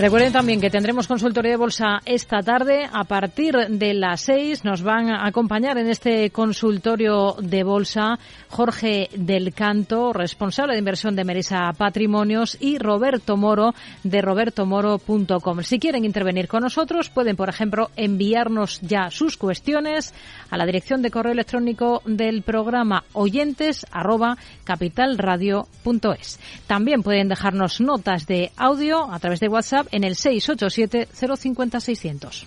Recuerden también que tendremos consultorio de bolsa esta tarde. A partir de las seis nos van a acompañar en este consultorio de bolsa Jorge del Canto, responsable de inversión de Merisa Patrimonios, y Roberto Moro de robertomoro.com. Si quieren intervenir con nosotros, pueden, por ejemplo, enviarnos ya sus cuestiones a la dirección de correo electrónico del programa oyentes. También pueden dejarnos notas de audio a través de WhatsApp en el 687 050 600.